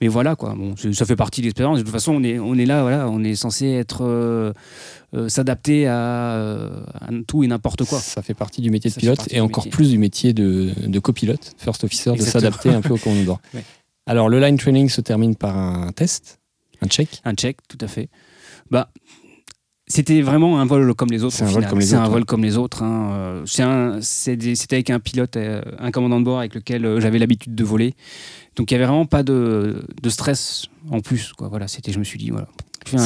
mais voilà, quoi. Bon, ça fait partie de l'expérience. De toute façon, on est, on est là, voilà, on est censé être. s'adapter à, à tout et n'importe quoi. Ça fait partie du métier de Ça pilote et encore métier. plus du métier de, de copilote, first officer, de s'adapter un peu au commandant. Ouais. Alors, le line training se termine par un test, un check? Un check, tout à fait. Bah, c'était vraiment un vol comme les autres. C'est un vol comme les autres, un ouais. vol comme les autres. hein. Euh, C'était avec un pilote, euh, un commandant de bord avec lequel euh, j'avais l'habitude de voler. Donc il y avait vraiment pas de, de stress en plus. Quoi. Voilà, c'était. Je me suis dit voilà. je.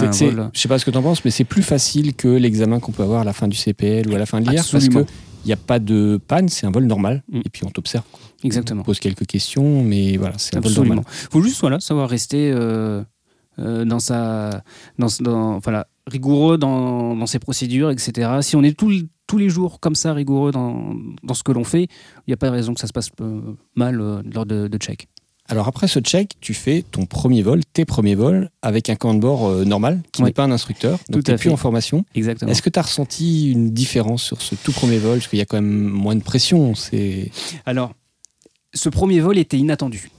Je sais pas ce que tu en penses, mais c'est plus facile que l'examen qu'on peut avoir à la fin du CPL ou à la fin de l'IR parce Absolument. que il n'y a pas de panne, c'est un vol normal Mm. et puis on t'observe. On Exactement. pose quelques questions, mais voilà, c'est un vol normal. faut juste voilà, savoir rester euh, euh, dans sa. Dans, dans- voilà, rigoureux dans, dans ses procédures, etc. Si on est tout tous les jours comme ça, rigoureux dans, dans ce que l'on fait, il n'y a pas de raison que ça se passe euh, mal euh, lors de, de check. Alors après ce check, tu fais ton premier vol, tes premiers vols, avec un camp de bord euh, normal, qui n'est pas un instructeur, donc tu n'es plus en formation. Exactement. Est-ce que tu as ressenti une différence sur ce tout premier vol? Parce qu'il y a quand même moins de pression. C'est Alors, ce premier vol était inattendu.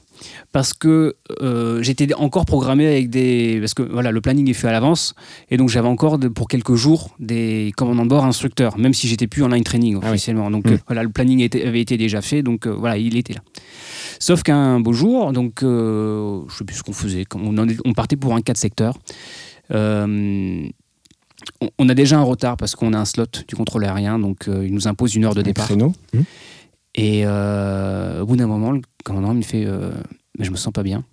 Parce que euh, j'étais encore programmé avec des. Parce que voilà, le planning est fait à l'avance. Et donc, j'avais encore de- pour quelques jours des commandants de bord instructeurs, même si j'étais plus en line training Ah oui. officiellement. Donc, Mm. euh, voilà, le planning était- avait été déjà fait. Donc, euh, voilà, il était là. Sauf qu'un beau jour, donc, je sais plus ce qu'on faisait. On, en est- on partait pour un 4 secteurs. Euh, on- a déjà un retard parce qu'on a un slot du contrôle aérien, donc il nous impose une heure de un départ. créneau. Hmm. Et euh, au bout d'un moment, le commandant me fait euh, Mais je me sens pas bien.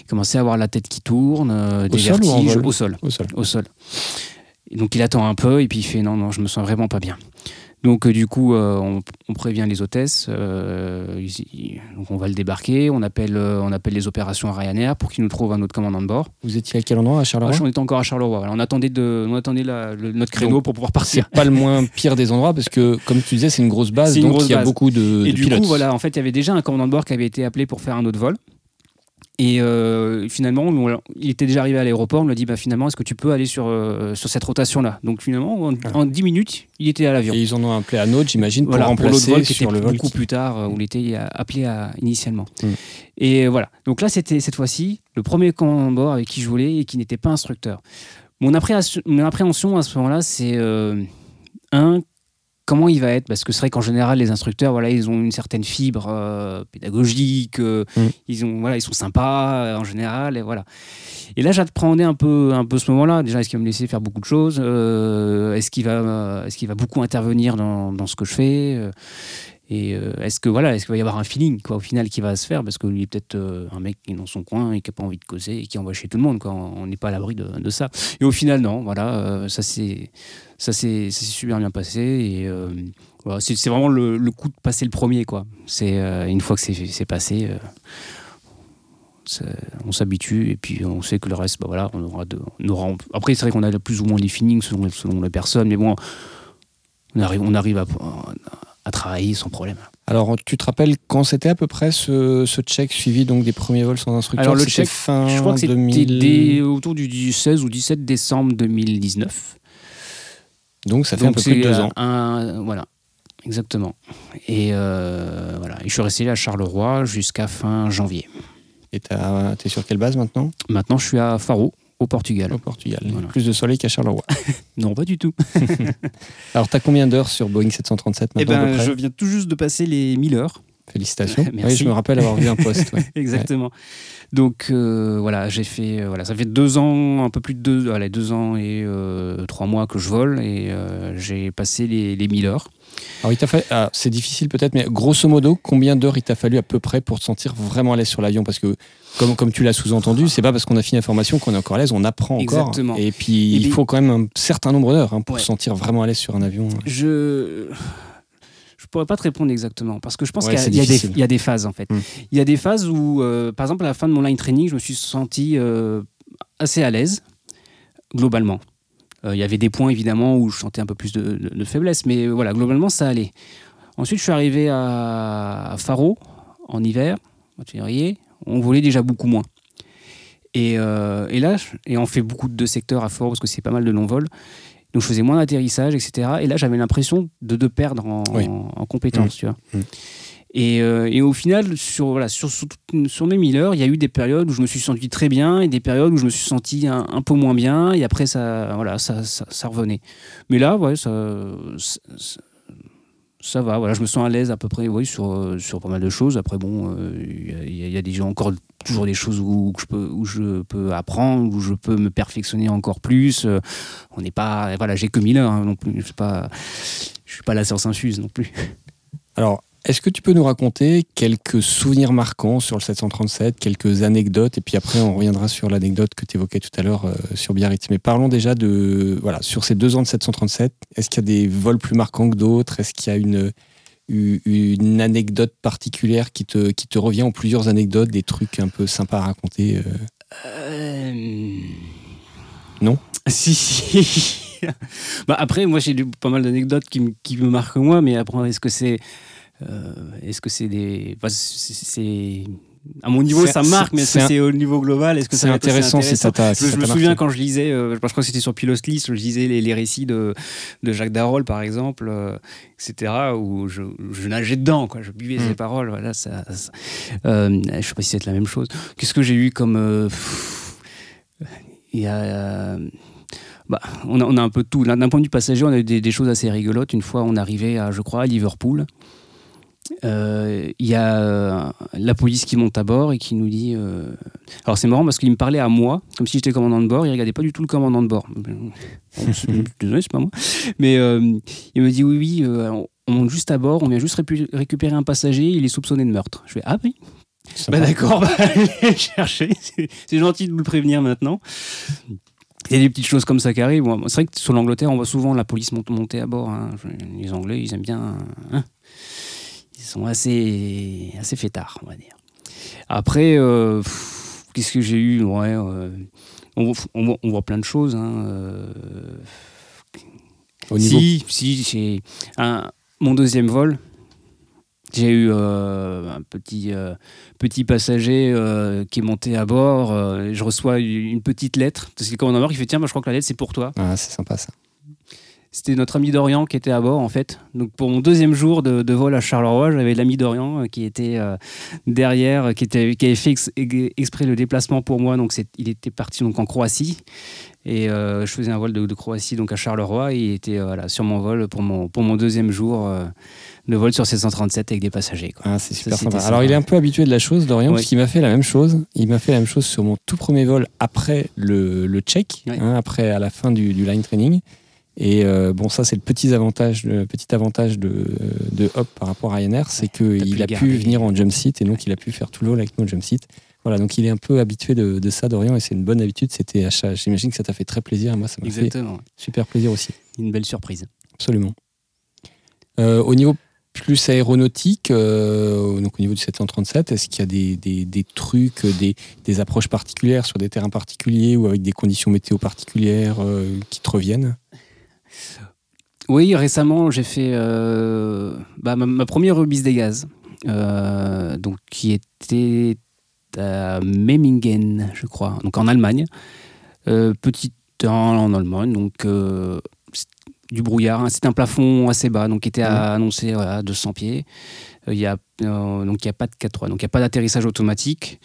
Il commençait à avoir la tête qui tourne, euh, des vertiges au sol. Au sol. Au sol. Et donc il attend un peu et puis il fait Non, non, je me sens vraiment pas bien. Donc euh, du coup, euh, on, on prévient les hôtesses. euh, ils- ils- donc on va le débarquer. On appelle, on appelle les opérations à Ryanair pour qu'ils nous trouvent un autre commandant de bord. Vous étiez à quel endroit à Charleroi on était encore à Charleroi. voilà. On attendait, de, on attendait la- le- notre créneau Donc, pour pouvoir C'est partir. pas le moins pire des endroits parce que, comme tu disais, c'est une grosse base, une donc grosse il y a base. beaucoup de, Et de du pilotes. coup, voilà, en fait, il y avait déjà un commandant de bord qui avait été appelé pour faire un autre vol. Et euh, finalement, on- il était déjà arrivé à l'aéroport. On lui a dit bah, finalement, est-ce que tu peux aller sur, euh, sur cette rotation-là? Donc finalement, en, Ah. en 10 minutes, il était à l'avion. Et ils en ont appelé un autre, j'imagine, pour Voilà, pour remplacer vol qui était sur le vol. beaucoup qui- plus tard, euh, où il était appelé à- initialement. Mm. Et voilà. Donc là, c'était cette fois-ci le premier commandant de bord avec qui je volais et qui n'était pas instructeur. Mon appréhension, mon appréhension à ce moment-là, c'est euh, un comment il va être? Parce que c'est vrai qu'en général les instructeurs voilà ils ont une certaine fibre euh, pédagogique euh, Mm. ils ont voilà ils sont sympas euh, en général et voilà. Et là j'appréhendais un peu un peu ce moment-là. Déjà est-ce qu'il va me laisser faire beaucoup de choses? Est-ce qu'il va est-ce qu'il va beaucoup intervenir dans, dans ce que je fais? Et euh, est-ce que voilà est-ce qu'il va y avoir un feeling quoi au final qui va se faire? Parce que lui est peut-être euh, un mec qui est dans son coin et qui a pas envie de causer et qui envoie chez tout le monde quoi. On n'est pas à l'abri de, ça. Et au final non voilà euh, ça c'est ça s'est super bien passé et c'est c'est vraiment le, coup de passer le premier quoi. C'est une fois que c'est c'est passé on s'habitue et puis on sait que le reste bah voilà on aura de, on aura après c'est vrai qu'on a plus ou moins les feelings selon, selon les personnes mais bon on arrive on arrive à travailler sans problème Alors, tu te rappelles quand c'était à peu près ce, ce check suivi donc des premiers vols sans instructeur? Alors, le check, fin je crois que c'était 2000... dès- autour du 16 ou 17 décembre 2019 Donc ça fait Donc un peu plus de deux euh, ans. un- voilà, exactement. Et euh, voilà, et je suis resté à Charleroi jusqu'à fin janvier. Et t'as- t'es sur quelle base maintenant? Maintenant, je suis à Faro, au Portugal. Au Portugal. Voilà. Plus de soleil qu'à Charleroi. Non, pas du tout. Alors, t'as combien d'heures sur Boeing 737 Eh maintenant peu ben, je viens tout juste de passer les 1000 heures. Félicitations. Merci. Oui, je me rappelle avoir vu un post. ouais. Exactement. Donc euh, voilà, j'ai fait euh, voilà, ça fait deux ans, un peu plus de deux, allez, deux ans et euh, trois mois que je vole et j'ai passé les, les 1000 heures. Alors, il t'a fallu- ah, c'est difficile peut-être, mais grosso modo, combien d'heures il t'a fallu à peu près pour te sentir vraiment à l'aise sur l'avion? Parce que, comme, comme tu l'as sous-entendu, c'est pas parce qu'on a fini la formation qu'on est encore à l'aise, on apprend encore. Exactement. Et puis, Et il puis- faut quand même un certain nombre d'heures hein, pour Ouais. se sentir vraiment à l'aise sur un avion. Je pourrais pas te répondre exactement parce que je pense Ouais, qu'il y a- y, des- difficile. il y a des phases en fait. Mm. Il y a des phases où, euh, par exemple, à la fin de mon line training, je me suis senti euh, assez à l'aise globalement. Euh, Il y avait des points évidemment où je sentais un peu plus de, de- de faiblesse, mais voilà, globalement ça allait. Ensuite, je suis arrivé à Faro en hiver, en février. On volait déjà beaucoup moins. Et, euh, et, là, et on fait beaucoup de secteurs à Faro parce que c'est pas mal de long vol. Donc je faisais moins d'atterrissage, etc. Et là, j'avais l'impression de, de perdre en, en compétences, mmh. tu vois. Mmh. Et, euh, et, au final, sur, voilà, sur, sur, sur, mes 1000 heures, il y a eu des périodes où je me suis senti très bien et des périodes où je me suis senti un, un peu moins bien. Et après, ça, voilà, ça, ça, ça revenait. Mais là, ouais, ça, ça, ça va, voilà, je me sens à l'aise à peu près sur, euh, sur pas mal de choses. Après, bon, il euh, y, a des encore toujours des choses où, je peux, où je peux apprendre, où je peux me perfectionner encore plus. Euh, on n'est pas, voilà, j'ai que 1000 heures hein, non plus. Je ne pas, suis pas la science infuse non plus. Alors, est-ce que tu peux nous raconter quelques souvenirs marquants sur le 737, quelques anecdotes, et puis après on reviendra sur l'anecdote que tu évoquais tout à l'heure euh, sur Biarritz. Mais parlons déjà de, voilà, sur ces deux ans de 737, est-ce qu'il y a des vols plus marquants que d'autres? Est-ce qu'il y a une, une anecdote particulière qui te, qui te revient, ou plusieurs anecdotes, des trucs un peu sympas à raconter euh... Euh... Non? Si, si. bah après, moi j'ai pas mal d'anecdotes qui, qui, me marquent moi, mais après, est-ce que c'est est-ce que c'est des. c'est à mon niveau, ça marque, mais est-ce que c'est au niveau global? Est-ce que c'est intéressant, si ça t'a. je, me souviens quand je lisais, euh, je crois que c'était sur Pilos List, je lisais les, les récits de, de, Jacques Darol, par exemple, euh, etc., où je, je, nageais dedans, quoi. Je buvais ses hmm. paroles. Voilà, ça. euh, je sais pas si c'est la même chose. Qu'est-ce que j'ai eu comme. Il y a. Bah, on, a, on, a, un peu de tout. D'un point de vue passager, on a eu des, des, choses assez rigolotes. Une fois, on arrivait, à, je crois, à Liverpool il euh, y a euh, la police qui monte à bord et qui nous dit. Euh... Alors c'est marrant parce qu'il me parlait à moi, comme si j'étais commandant de bord, il regardait pas du tout le commandant de bord. Désolé, c'est pas moi. Mais il me dit oui, oui, on monte juste à bord, on vient juste récupérer un passager, il est soupçonné de meurtre. Je fais ah oui. Bah d'accord, bah, allez chercher. C'est gentil de vous le prévenir maintenant. Il y a des petites choses comme ça qui arrivent. C'est vrai que sur l'Angleterre, on voit souvent la police monter à bord. Hein. Les Anglais, ils aiment bien. Hein sont assez, assez fêtards, on va dire. Après, euh, qu'est-ce que j'ai eu? Ouais, euh, on, on, on, voit plein de choses. Hein, euh, Au niveau... Si, si, j'ai un, mon deuxième vol. J'ai eu un petit, petit passager qui est monté à bord. je reçois une petite lettre. C'est le commandant qui fait Tiens, moi, je crois que la lettre, c'est pour toi. Ah, c'est sympa ça. C'était notre ami d'Orient qui était à bord en fait. Donc pour mon deuxième jour de, vol à Charleroi, j'avais l'ami d'Orient euh, qui était euh, derrière, qui, était, qui avait fait exprès le déplacement pour moi. Donc il était parti donc en Croatie et euh, je faisais un vol de, Croatie donc à Charleroi et il était voilà, sur mon vol pour mon, pour mon deuxième jour de vol sur 737 avec des passagers. Quoi. Ah, c'est super sympa. Alors il est un peu habitué de la chose d'Orient parce qu'il m'a fait la même chose. Il m'a fait la même chose sur mon tout premier vol après le, le check, hein, après à la fin du, du line training. Et euh, bon, ça, c'est le petit avantage, le petit avantage de, de Hop par rapport à Ryanair, c'est qu'il a pu venir en jump seat et donc il a pu faire tout le vol avec nos jump seat. Voilà, donc il est un peu habitué de, de ça d'Orient et c'est une bonne habitude. C'était achat. J'imagine que ça t'a fait très plaisir. Moi, ça m'a fait super plaisir aussi. Une belle surprise. Absolument. Euh, au niveau plus aéronautique, euh, donc au niveau du 737, est-ce qu'il y a des, des, des trucs, des, des, approches particulières sur des terrains particuliers ou avec des conditions météo particulières qui te reviennent? Oui, récemment, j'ai fait euh, bah, ma, première remise des gaz, euh, donc, qui était à Memmingen, je crois, donc en Allemagne. Euh, petit temps en Allemagne, donc du brouillard. Hein. C'est un plafond assez bas, donc qui était à, annoncé à 200 pieds. Il y a, donc il n'y a pas de 4 donc il n'y a pas d'atterrissage automatique.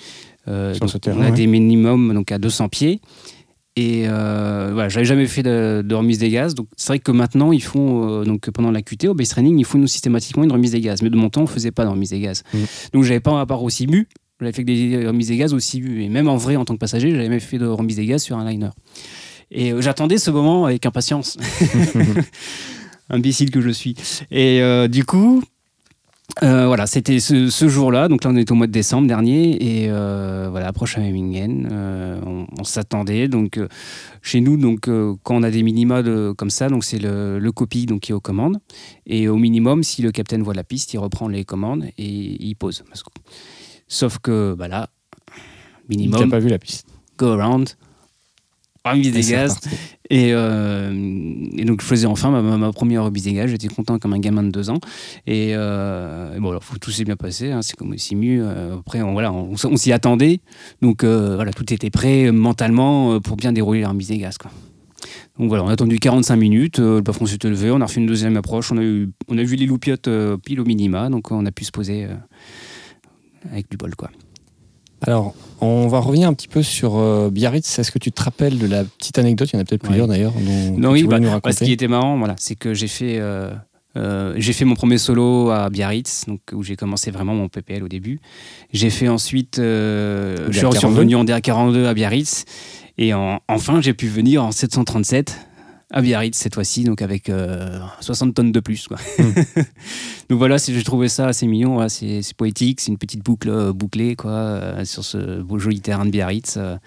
on a des minimums donc à 200 pieds. Et euh, voilà, j'avais jamais fait de, remise des gaz. Donc c'est vrai que maintenant, ils font, euh, donc pendant la QT, au base training, ils font systématiquement une remise des gaz. Mais de mon temps, on faisait pas de remise des gaz. Mmh. Donc j'avais pas un part aussi mu. J'avais fait des remises des gaz aussi mu. Et même en vrai, en tant que passager, j'avais jamais fait de remise des gaz sur un liner. Et euh, j'attendais ce moment avec impatience. Imbécile que je suis. Et euh, du coup, euh, voilà, c'était ce, jour-là. Donc là, on est au mois de décembre dernier. Et euh, voilà, approche à Memmingen. Euh, on, s'attendait. Donc, chez nous, donc, quand on a des minima comme ça, donc c'est le, le, copie donc, qui est aux commandes. Et au minimum, si le capitaine voit la piste, il reprend les commandes et il pose. Sauf que bah là, minimum. Il pas vu la piste. Go around. Remise des gaz. Et, euh, et donc, je faisais enfin ma, ma- première remise des gaz. J'étais content comme un gamin de deux ans. Et, euh, et bon, alors, tout s'est bien passé. hein, c'est comme aussi mieux. Après, on, voilà, on, s'y attendait. Donc, euh, voilà, tout était prêt euh, mentalement pour bien dérouler la remise des gaz. Quoi. Donc voilà, on a attendu 45 minutes, le plafond s'est levé, on a refait une deuxième approche, on a, eu, on a vu les loupiottes pile au minima, donc on a pu se poser avec du bol. quoi. Alors, on va revenir un petit peu sur euh, Biarritz. Est-ce que tu te rappelles de la petite anecdote? Il y en a peut-être Ouais. plusieurs d'ailleurs. Non, oui, bah, bah, ce qui était marrant, voilà, c'est que j'ai fait, euh, euh, j'ai fait mon premier solo à Biarritz, donc, où j'ai commencé vraiment mon PPL au début. J'ai fait ensuite, je suis DA42. revenu en DA42 à Biarritz, et en- enfin j'ai pu venir en 737 à Biarritz cette fois-ci, donc avec euh, 60 tonnes de plus. Quoi. Hmm. donc voilà, j'ai trouvé ça assez mignon, voilà, c'est poétique, c'est une petite boucle euh, bouclée quoi, euh, sur ce beau joli terrain de Biarritz. euh.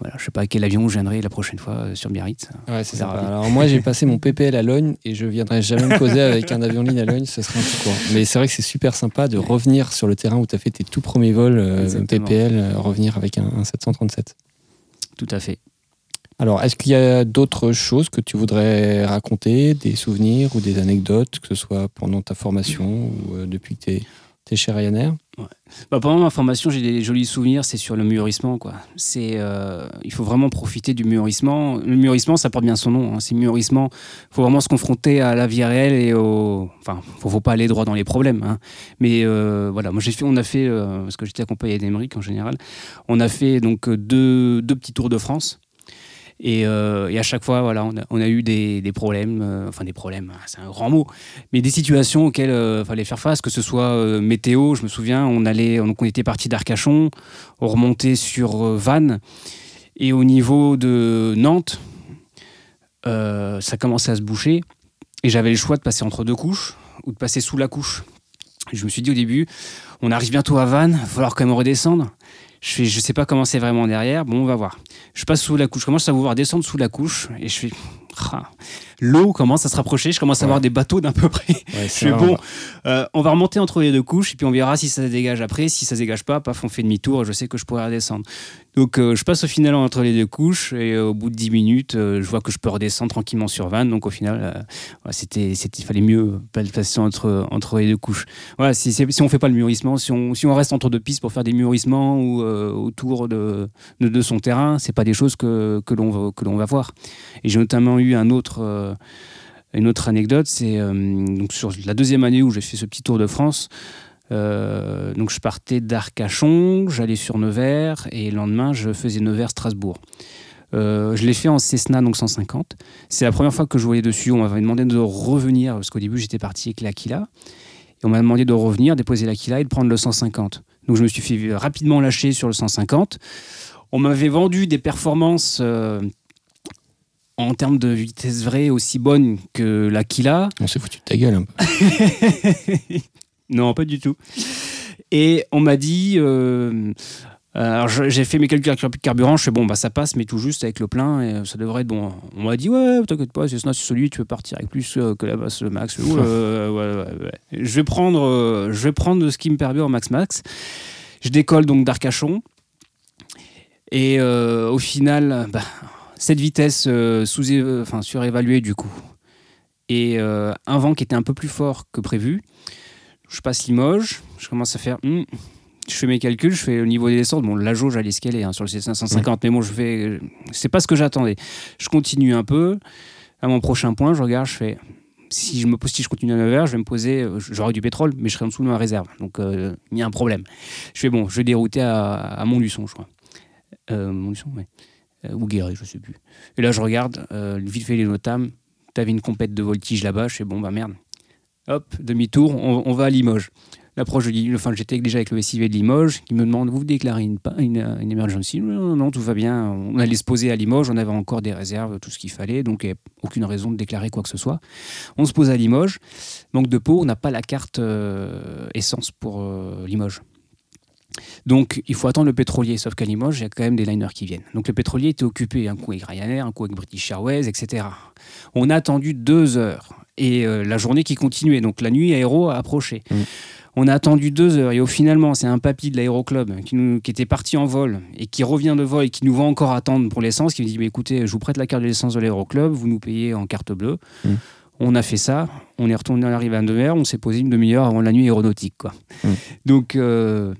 voilà, je sais pas à quel avion je viendrai la prochaine fois sur Biarritz. Ouais, c'est sympa. Alors moi j'ai passé mon PPL à Logne et je viendrai jamais me poser avec un avion ligne à Logne, ce serait un peu court. Mais c'est vrai que c'est super sympa de revenir sur le terrain où tu as fait tes tout premiers vols. PPL, revenir avec un, un 737. Tout à fait. Alors est-ce qu'il y a d'autres choses que tu voudrais raconter, des souvenirs ou des anecdotes, que ce soit pendant ta formation ou euh, depuis que tu es, chez Ryanair? Bah, pendant ma formation, j'ai des jolis souvenirs, c'est sur le mûrissement. Quoi. Euh, il faut vraiment profiter du mûrissement. Le mûrissement, ça porte bien son nom. hein. C'est mûrissement. Il faut vraiment se confronter à la vie réelle et au. Enfin, il ne faut pas aller droit dans les problèmes. hein. Mais euh, voilà, moi, j'ai fait, on a fait, parce que j'étais accompagné d'Emeric en général, on a fait donc deux, deux petits tours de France. Et, euh, et à chaque fois, voilà, on a, eu des, problèmes, euh, enfin des problèmes, c'est un grand mot, mais des situations auxquelles il fallait faire face, que ce soit euh, météo, je me souviens, on, allait, on, on était parti d'Arcachon, on remontait sur euh, Vannes, et au niveau de Nantes, euh, ça commençait à se boucher, et j'avais le choix de passer entre deux couches ou de passer sous la couche. Je me suis dit au début, on arrive bientôt à Vannes, il va falloir quand même redescendre. Je fais, je sais pas comment c'est vraiment derrière. Bon, on va voir. Je passe sous la couche. Je commence à vous voir descendre sous la couche et je fais. Ah. L'eau commence à se rapprocher. Je commence à Ouais. voir des bateaux d'un peu près. Ouais, Je fais bon. euh, on va remonter entre les deux couches et puis on verra si ça dégage après. Si ça dégage pas, paf, on fait demi-tour. Je sais que je pourrais redescendre. Donc euh, je passe au final entre les deux couches et euh, au bout de 10 minutes, je vois que je peux redescendre tranquillement sur Vannes. Donc au final, c'était, il fallait mieux passer entre, entre les deux couches. Voilà, si, si, on fait pas le mûrissement, si on, si on reste entre deux pistes pour faire des mûrissements ou autour de, de, de son terrain, c'est pas des choses que, que, l'on va, que l'on va voir. Et j'ai notamment eu un autre, euh, une autre anecdote, c'est euh, donc sur la deuxième année où j'ai fait ce petit tour de France. euh, donc je partais d'Arcachon, j'allais sur Nevers et le lendemain je faisais Nevers-Strasbourg. Je l'ai fait en Cessna donc 150. C'est la première fois que je voyais dessus. On m'avait demandé de revenir parce qu'au début j'étais parti avec l'Aquila et on m'a demandé de revenir, déposer l'Aquila et de prendre le 150. Donc je me suis fait rapidement lâcher sur le 150. On m'avait vendu des performances euh, en termes de vitesse vraie aussi bonnes que l'Aquila. On s'est foutu de ta gueule un peu. non, pas du tout. Et on m'a dit. euh, alors j'ai fait mes calculs avec le carburant, je fais bon bah ça passe mais tout juste avec le plein et euh, ça devrait être bon. On m'a dit ouais t'inquiète pas c'est celui tu peux partir avec plus euh, que la basse max. Ouh, euh, ouais, ouais, ouais. Je vais prendre euh, je vais prendre ce qui me permet en max max. Je décolle donc d'Arcachon et au final bah, cette vitesse euh, sous enfin surévaluée du coup et euh, un vent qui était un peu plus fort que prévu. Je passe Limoges, je commence à faire. hmm, je fais mes calculs, je fais le niveau des descentes. Bon, la jauge, elle est escalée hein, sur le C550, mais bon, je fais. C'est pas ce que j'attendais. Je continue un peu. À mon prochain point, je regarde, je fais. Si je me pose, si je continue à 9h, je vais me poser. euh, J'aurai du pétrole, mais je serai en dessous de ma réserve. Donc, euh, il y a un problème. Je fais bon, je vais dérouter à, à Montluçon, je crois. Euh, Montluçon, ouais. Euh, ou Guéret, je sais plus. Et là, je regarde, euh, vite fait les notames. T'avais une compète de voltige là-bas. Je fais bon, bah merde. Hop, demi-tour, on, va à Limoges. L'approche de Limoges, enfin j'étais déjà avec le SIV de Limoges qui me demande vous déclarez une, une, une emergency? Non, non, non, tout va bien. On allait se poser à Limoges, on avait encore des réserves, tout ce qu'il fallait, donc aucune raison de déclarer quoi que ce soit. On se pose à Limoges. Manque de peau, on n'a pas la carte euh, essence pour euh, Limoges. Donc il faut attendre le pétrolier, sauf qu'à Limoges, il y a quand même des liners qui viennent. Donc le pétrolier était occupé, un coup avec Ryanair, un coup avec British Airways, etc. On a attendu deux heures et euh, la journée qui continuait. Donc la nuit aéro a approché. Mm. On a attendu deux heures et au finalement, c'est un papy de l'aéroclub qui, nous, qui était parti en vol et qui revient de vol et qui nous va encore attendre pour l'essence, qui nous dit mais écoutez, je vous prête la carte de l'essence de l'aéroclub, vous nous payez en carte bleue. Mm. On a fait ça, on est retourné à l'arrivée à 2h, on s'est posé une demi-heure avant la nuit aéronautique. Quoi. Mm. Donc, euh,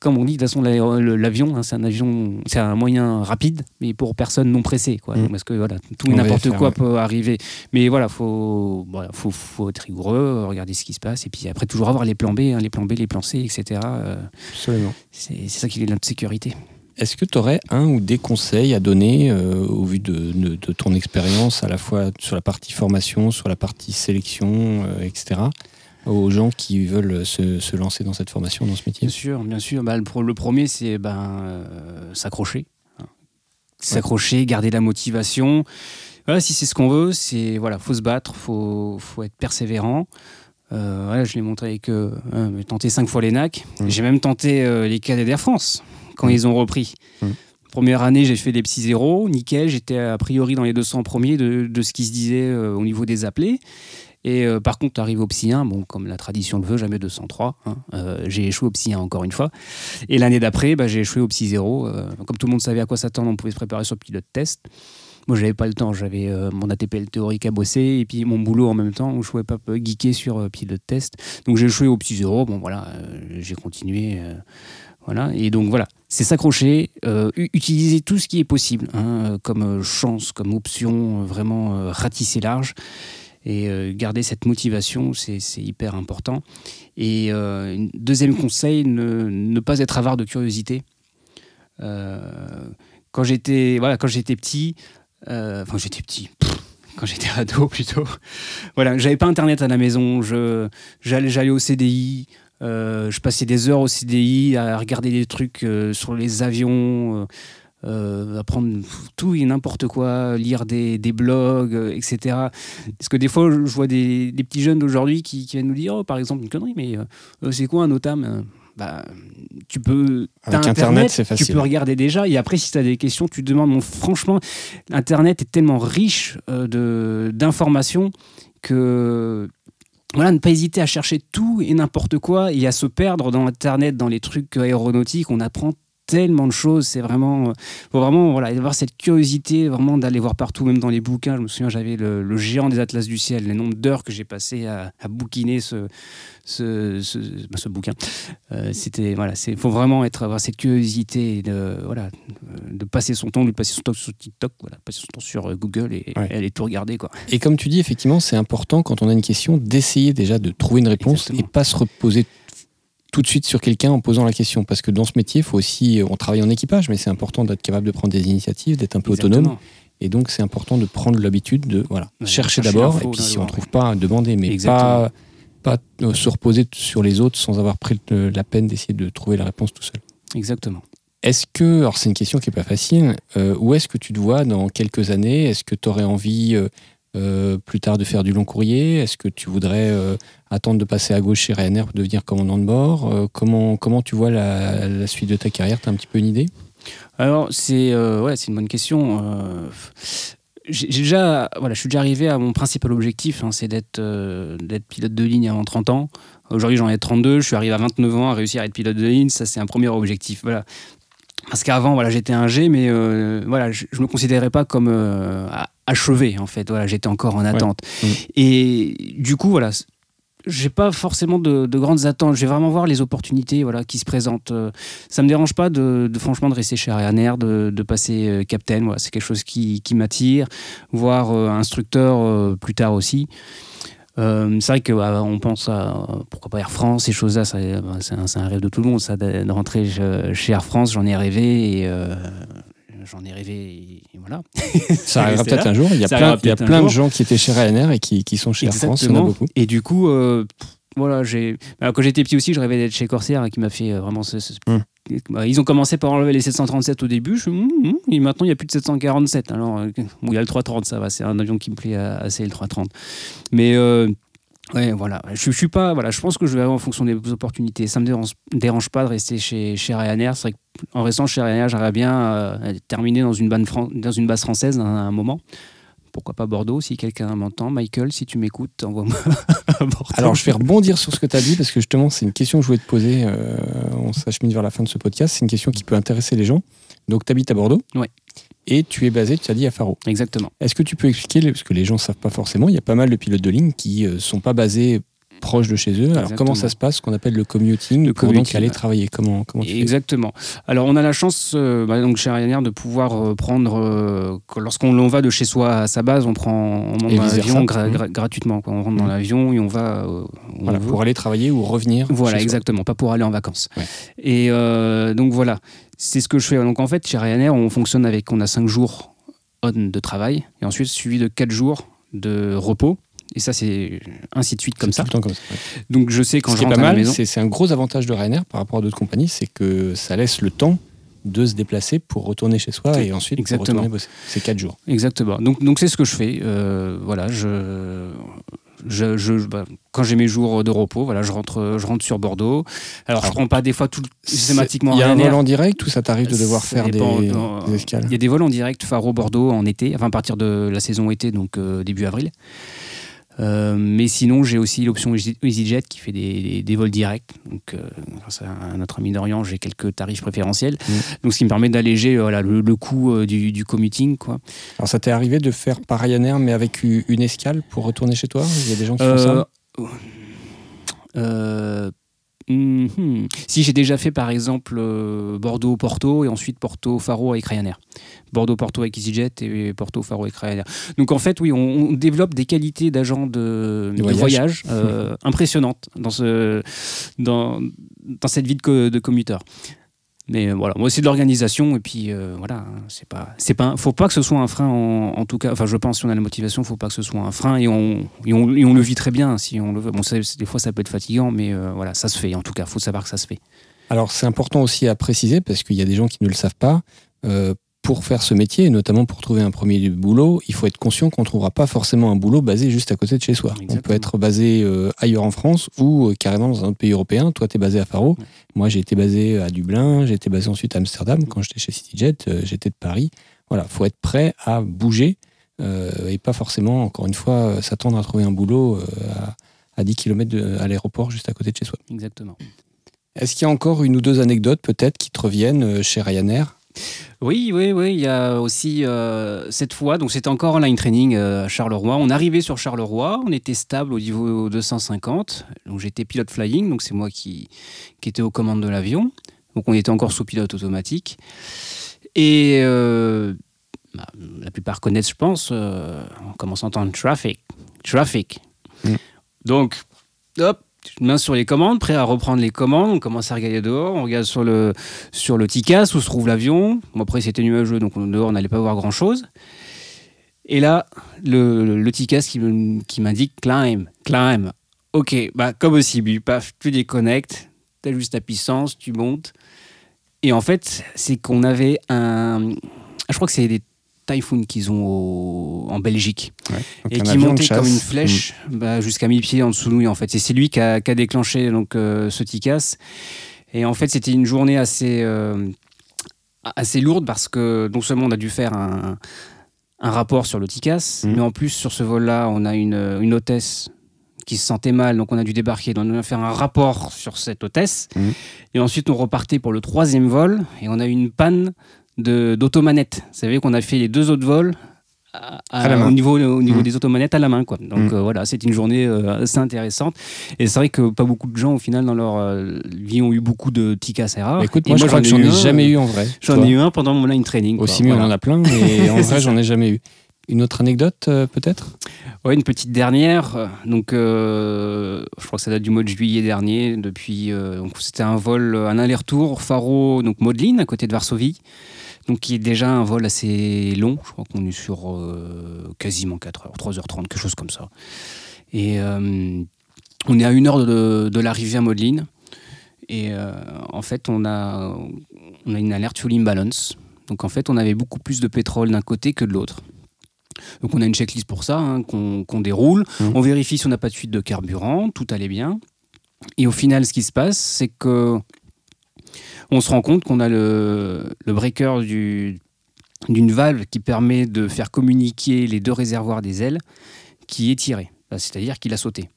comme on dit, de toute façon, l'avion, hein, c'est un avion, c'est un moyen rapide, mais pour personne non pressé, quoi. Mm. Parce que voilà, tout et n'importe quoi ouais. peut arriver. Mais voilà, faut, voilà, faut, faut être rigoureux, regarder ce qui se passe, et puis après toujours avoir les plans B, hein, les plans B, les plans C, etc. euh, Absolument. c'est c'est ça qui est notre sécurité. Est-ce que tu aurais un ou des conseils à donner euh, au vu de, de- de ton expérience à la fois sur la partie formation, sur la partie sélection, euh, etc., aux gens qui veulent se, se lancer dans cette formation, dans ce métier Bien sûr, bien sûr. Bah, le, premier, c'est ben, euh, s'accrocher. hein. S'accrocher, garder la motivation. Voilà, si c'est ce qu'on veut, c'est voilà, faut se battre, faut, faut être persévérant. Euh, voilà, je l'ai montré avec euh, j'ai tenté cinq fois les NAC. Mm. J'ai même tenté euh, les cadets d'Air France quand Mm. ils ont repris. Mm. Première année, j'ai fait les petits zéros, nickel. J'étais a priori dans les 200 premiers de, de ce qui se disait euh, au niveau des appelés. Et euh, par contre, arrivé au psy 1, bon, comme la tradition le veut, jamais 203. hein, euh, j'ai échoué au psy 1 encore une fois. Et l'année d'après, bah, j'ai échoué au psy 0. euh, comme tout le monde savait à quoi s'attendre, on pouvait se préparer sur le pilote test. Moi, j'avais pas le temps. J'avais euh, mon ATPL théorique à bosser et puis mon boulot en même temps où je pouvais pas geeker sur pilote test. Donc j'ai échoué au psy 0. Bon, voilà, j'ai continué. voilà. Et donc voilà, c'est s'accrocher, utiliser tout ce qui est possible, hein, comme chance, comme option, vraiment euh, ratisser large. Et euh, garder cette motivation, c'est hyper important. Et euh, deuxième conseil, ne, pas être avare de curiosité. Euh, quand j'étais voilà, quand j'étais petit, enfin j'étais petit, quand j'étais ado plutôt, voilà, j'avais pas internet à la maison, j'allais au CDI, je passais des heures au CDI à regarder des trucs sur les avions. Euh, apprendre tout et n'importe quoi, lire des, des blogs, euh, etc. Parce que des fois, je vois des, des petits jeunes d'aujourd'hui qui, qui viennent nous dire, oh, par exemple, une connerie, mais euh, c'est quoi un OTAM? Bah, tu peux. Avec Internet, c'est facile. Tu peux regarder déjà. Et après, si tu as des questions, tu te demandes. Bon, franchement, Internet est tellement riche de- d'informations que. Voilà, ne pas hésiter à chercher tout et n'importe quoi et à se perdre dans Internet, dans les trucs aéronautiques. On apprend tellement de choses. C'est vraiment. euh, faut vraiment voilà, avoir cette curiosité, vraiment d'aller voir partout, même dans les bouquins. Je me souviens, j'avais le, le géant des atlas du ciel, les nombres d'heures que j'ai passé à, à bouquiner ce, ce, ce, bah, ce bouquin. Euh, C'était voilà, c'est faut vraiment être avoir cette curiosité et de voilà, euh, de passer son temps, de passer son temps sur TikTok, voilà, passer son temps sur euh, Google et, Ouais. et aller tout regarder quoi. Et comme tu dis, effectivement, c'est important quand on a une question d'essayer déjà de trouver une réponse Exactement. et pas se reposer tout de suite sur quelqu'un en posant la question. Parce que dans ce métier, faut aussi, on travaille en équipage, mais c'est important d'être capable de prendre des initiatives, d'être un peu autonome. Et donc, c'est important de prendre l'habitude de voilà, Ouais, chercher chercher d'abord, et puis si on ne trouve pas, demander, mais Exactement. pas, pas euh, se reposer sur les autres sans avoir pris le- la peine d'essayer de trouver la réponse tout seul. Exactement. Est-ce que, alors c'est une question qui n'est pas facile, euh, où est-ce que tu te vois dans quelques années? Est-ce que tu aurais envie euh, euh, plus tard de faire du long courrier Est-ce que tu voudrais euh, attendre de passer à gauche chez Ryanair pour devenir commandant de bord Euh, comment, comment tu vois la, suite de ta carrière? Tu as un petit peu une idée? Alors, c'est ouais, une bonne question. J'ai déjà, voilà, je suis déjà arrivé à mon principal objectif, hein, c'est d'être pilote de ligne avant 30 ans. Aujourd'hui, j'en ai 32, je suis arrivé à 29 ans à réussir à être pilote de ligne, ça c'est un premier objectif. Voilà. Parce qu'avant, voilà, j'étais un G, mais voilà, je, je me considérais pas comme achevé en fait. Voilà, j'étais encore en attente. Mhm. Et du coup, voilà, j'ai pas forcément de, de grandes attentes. Je vais vraiment voir les opportunités, voilà, qui se présentent. Euh, Ça me dérange pas de, de, franchement de rester chez Ryanair, de, de passer euh, captain. Voilà, c'est quelque chose qui, qui m'attire. Voir euh, instructeur euh, plus tard aussi. Euh, c'est vrai que bah, on pense à pourquoi pas Air France, ces choses-là, bah, c'est un, rêve de tout le monde, ça, de, de rentrer chez- chez Air France. J'en ai rêvé et euh, j'en ai rêvé et, et voilà. Ça arrivera peut-être un jour. Il y a Ça plein, il y a plein de jour. gens qui étaient chez Ryanair et qui, qui sont chez Air France. Il y en a beaucoup. Et du coup, euh, voilà, j'ai. Alors, quand j'étais petit aussi, je rêvais d'être chez Corsair, hein, qui m'a fait euh, vraiment. ce- ce- Hum. Bah, Ils ont commencé par enlever les 737 au début. Je... hum, hum, et maintenant, il n'y a plus de 747. Alors, euh, bon, il y a le 330, ça va. C'est un avion qui me plaît assez, le 330. Mais. euh, Ouais, voilà. Je, je suis pas. Voilà, je pense que je vais en fonction des opportunités. Ça me dérange, dérange pas de rester chez, chez Ryanair. C'est vrai qu'en restant chez Ryanair, j'aimerais bien euh, terminer dans une, base dans une base française à un, moment pourquoi pas Bordeaux si quelqu'un m'entend. Michael, si tu m'écoutes, envoie-moi à Bordeaux. Alors, je vais rebondir sur ce que tu as dit parce que justement, c'est une question que je voulais te poser. euh, on s'achemine vers la fin de ce podcast. C'est une question qui peut intéresser les gens. Donc, tu habites à Bordeaux? Ouais. Et tu es basé, tu as dit, à Faro. Exactement. Est-ce que tu peux expliquer, parce que les gens ne savent pas forcément, il y a pas mal de pilotes de ligne qui ne sont pas basés proches de chez eux. Alors, Exactement. comment ça se passe, ce qu'on appelle le commuting, Le pour donc aller travailler Comment, comment tu fais Exactement. Alors, on a la chance, euh, bah, donc chez Ryanair, de pouvoir euh, prendre, euh, lorsqu'on va de chez soi à sa base, on prend on l'avion gra- Mhm. gra- gratuitement. quoi. On rentre dans Mhm. l'avion et on va. euh, on Voilà, pour aller travailler ou revenir. Voilà, soi. exactement, pas pour aller en vacances. Ouais. Et donc voilà, c'est ce que je fais. Donc en fait, chez Ryanair, on fonctionne avec, on a 5 jours on de travail et ensuite suivi de 4 jours de repos. Et ça, c'est ainsi de suite comme ça. tout le temps comme ça. ouais. Donc je sais quand Ce je rentre pas à la mal, maison. c'est un gros avantage de Ryanair par rapport à d'autres compagnies, c'est que ça laisse le temps de se déplacer pour retourner chez soi et ensuite pour Exactement. retourner bosser. C'est 4 jours. Exactement. Donc donc c'est ce que je fais. Euh, voilà, je je, je- bah, quand j'ai mes jours de repos, voilà, je rentre, je rentre sur Bordeaux. Alors, je Alors, prends pas des fois tout systématiquement Il y a un vol en direct ou ça t'arrive de devoir faire des, des escales? Il y a des vols en direct Faro-Bordeaux en été, enfin à partir de la saison été, donc euh, début avril. Euh, mais sinon, j'ai aussi l'option Easy- EasyJet qui fait des, des- des vols directs. Donc, euh, grâce à notre ami d'Orient, j'ai quelques tarifs préférentiels. Mm. Donc, ce qui me permet d'alléger euh, voilà, le, le coût du, du commuting. Quoi. Alors ça t'est arrivé de faire par Ryanair mais avec une escale pour retourner chez toi? Il y a des gens qui font ça? Euh, mhm. Si j'ai déjà fait par exemple euh, Bordeaux-Porto et ensuite Porto-Faro avec Ryanair. Bordeaux-Porto avec EasyJet et Porto-Faro avec Ryanair. Donc en fait, oui, on, on développe des qualités d'agent de, voyage. voyage, euh, impressionnantes dans, ce, dans, dans cette vie de, de commuteur. Mais euh, voilà, moi c'est de l'organisation et puis euh, voilà, hein, c'est pas, c'est pas, faut pas que ce soit un frein en, en tout cas. Enfin, je pense si on a la motivation, faut pas que ce soit un frein et on, et on, le vit très bien si on le veut. Bon, des fois ça peut être fatigant, mais euh, voilà, ça se fait. En tout cas, faut savoir que ça se fait. Alors c'est important aussi à préciser parce qu'il y a des gens qui ne le savent pas. Pour faire ce métier, et notamment pour trouver un premier boulot, il faut être conscient qu'on ne trouvera pas forcément un boulot basé juste à côté de chez soi. On peut être basé euh, ailleurs en France ou euh, carrément dans un autre pays européen. Toi, tu es basé à Faro. Ouais. Moi, j'ai été basé à Dublin. J'ai été basé ensuite à Amsterdam. Quand j'étais chez CityJet, euh, j'étais de Paris. Voilà, faut être prêt à bouger et pas forcément, encore une fois, s'attendre à trouver un boulot à, à 10 km à l'aéroport juste à côté de chez soi. Exactement. Est-ce qu'il y a encore une ou deux anecdotes peut-être qui te reviennent chez Ryanair? Oui, oui, oui. Il y a aussi euh, cette fois, donc c'était encore en line training euh, à Charleroi. On arrivait sur Charleroi, on était stable au niveau 250. Donc j'étais pilote flying, donc c'est moi qui, qui étais aux commandes de l'avion. Donc on était encore sous pilote automatique. Et euh, bah, la plupart connaissent, je pense, on commence à entendre traffic. Traffic. Mm. Donc, hop, main sur les commandes, prêt à reprendre les commandes. On commence à regarder dehors, on regarde sur le, sur le TICAS où se trouve l'avion. Bon, après, c'était nuageux, donc on- dehors, on n'allait pas voir grand-chose. Et là, le, le, TICAS qui, m'indique climb, climb. Ok, bah, comme au Cibu, paf, tu déconnectes, tu ta puissance, tu montes. Et en fait, c'est qu'on avait un. Je crois que c'est des Typhoon qu'ils ont au- en Belgique et qui montait comme une flèche bah, jusqu'à mi-pied en dessous de nous en fait. Et c'est lui qui a, qui a déclenché donc euh, ce TICAS. Et en fait, c'était une journée assez euh, assez lourde parce que non seulement on a dû faire un, un rapport sur le TICAS, Mhm. mais en plus sur ce vol-là, on a une, une hôtesse qui se sentait mal, donc on a dû débarquer, donc on a fait un rapport sur cette hôtesse, Mhm. et ensuite on repartait pour le troisième vol, et on a eu une panne de- d'automanette. Vous savez qu'on a fait les deux autres vols à- à- À la main. au niveau, au niveau Mhm. des automanettes à la main. Quoi. Donc Mhm. euh, voilà, c'était une journée euh, assez intéressante. Et c'est vrai que pas beaucoup de gens, au final, dans leur euh, vie, ont eu beaucoup de TICAS et rares. Bah, écoute, moi, je crois que j'en ai un, jamais eu en vrai. J'en ai eu un pendant mon line training. mais Voilà. on en a plein, mais en C'est vrai, j'en ai jamais eu. Une autre anecdote, euh, peut-être? Ouais, une petite dernière. Donc, euh, je crois que ça date du mois de juillet dernier. Depuis, euh, c'était un vol, un aller-retour Faro, donc Modlin, à côté de Varsovie. Donc, qui est déjà un vol assez long. Je crois qu'on est sur quasiment 4 heures, 3h30, quelque chose comme ça. Et on est à une heure de, de l'arrivée à Modlin. Et en fait, on a, on a une alerte fuel imbalance. Donc, en fait, on avait beaucoup plus de pétrole d'un côté que de l'autre. Donc on a une checklist pour ça hein, qu'on déroule. Mhm. On vérifie si on n'a pas de fuite de carburant, tout allait bien. Et au final, ce qui se passe, c'est que on se rend compte qu'on a le, le breaker du, d'une valve qui permet de faire communiquer les deux réservoirs des ailes qui est tiré, c'est-à-dire qu'il a sauté.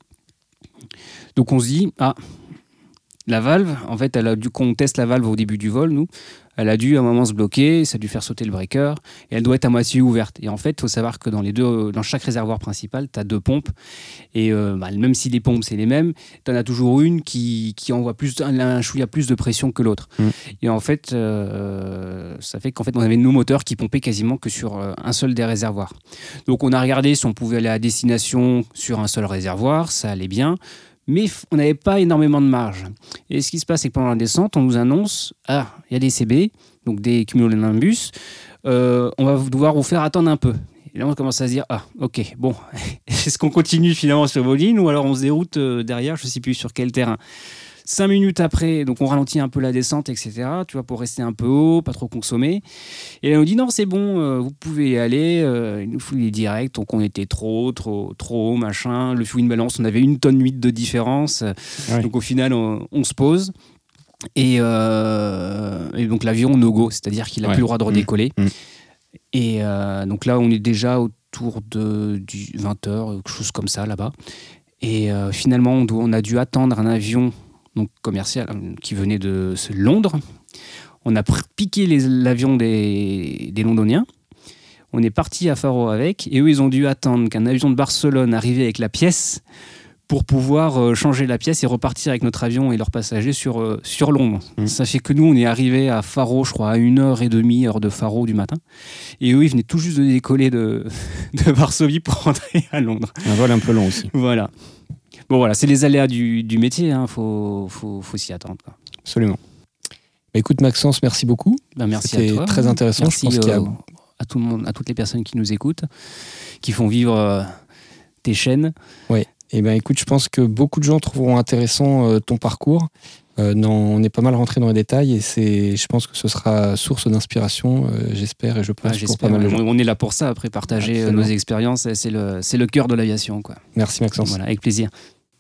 Donc on se dit, ah, la valve, en fait, elle a dû, qu'on teste la valve au début du vol, nous, elle a dû à un moment se bloquer, ça a dû faire sauter le breaker, et elle doit être à moitié ouverte. Et en fait, il faut savoir que dans, les deux, dans chaque réservoir principal, tu as deux pompes, et euh, bah, même si les pompes, c'est les mêmes, tu en as toujours une qui, qui envoie plus, un chouïa plus de pression que l'autre. Mm. Et en fait, euh, ça fait qu'en fait, on avait nos moteurs qui pompaient quasiment que sur euh, un seul des réservoirs. Donc on a regardé si on pouvait aller à destination sur un seul réservoir, ça allait bien mais on n'avait pas énormément de marge. Et ce qui se passe, c'est que pendant la descente, on nous annonce Ah, il y a des CB, donc des cumulonimbus, euh, on va devoir vous faire attendre un peu. Et là, on commence à se dire Ah, ok, bon, est-ce qu'on continue finalement sur vos ou alors on se déroute euh, derrière, je ne sais plus sur quel terrain? Cinq minutes après, donc on ralentit un peu la descente, etc. Tu vois, pour rester un peu haut, pas trop consommer. Et là, on dit non, c'est bon, euh, vous pouvez y aller. Euh, il nous faut les directs. Donc on était trop, trop, trop haut, machin. Le fouille balance, on avait une tonne huit de différence. Donc au final, on, se pose. Et, euh, et donc l'avion no go, c'est-à-dire qu'il n'a plus le droit de mmh. redécoller. Mmh. Et donc là, on est déjà autour de 20h, quelque chose comme ça là-bas. Et finalement, on, on, a dû attendre un avion donc commercial, hein, qui venait de Londres. On a piqué l'avion des, Londoniens. On est parti à Faro avec, et eux, ils ont dû attendre qu'un avion de Barcelone arrive avec la pièce pour pouvoir euh, changer la pièce et repartir avec notre avion et leurs passagers sur, euh, sur Londres. Mmh. Ça fait que nous, on est arrivé à Faro, je crois, à une heure et demie, heure de Faro du matin. Et eux, ils venaient tout juste de décoller de, de Varsovie pour rentrer à Londres. Un vol un peu long aussi. Voilà. Bon, voilà, c'est les aléas du, du métier, il hein, faut, faut, faut s'y attendre. Absolument. Bah, écoute, Maxence, merci beaucoup. Ben, merci à toi. très intéressant. Merci je pense a... à, tout le monde, à toutes les personnes qui nous écoutent, qui font vivre euh, tes chaînes. Oui. Eh ben écoute, je pense que beaucoup de gens trouveront intéressant euh, ton parcours. Euh, on est pas mal rentré dans les détails et c'est, je pense que ce sera source d'inspiration, j'espère et je pense pour pas mal de gens. On est là pour ça, après partager nos expériences, c'est le, c'est le cœur de l'aviation. Quoi. Merci Maxence. Voilà, avec plaisir.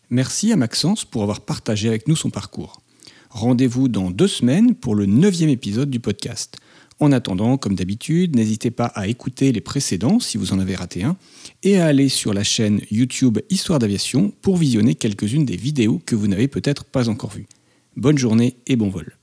Merci à Maxence pour avoir partagé avec nous son parcours. Rendez-vous dans deux semaines pour le neuvième épisode du podcast. En attendant, comme d'habitude, n'hésitez pas à écouter les précédents si vous en avez raté un, et à aller sur la chaîne YouTube Histoire d'aviation pour visionner quelques-unes des vidéos que vous n'avez peut-être pas encore vues. Bonne journée et bon vol.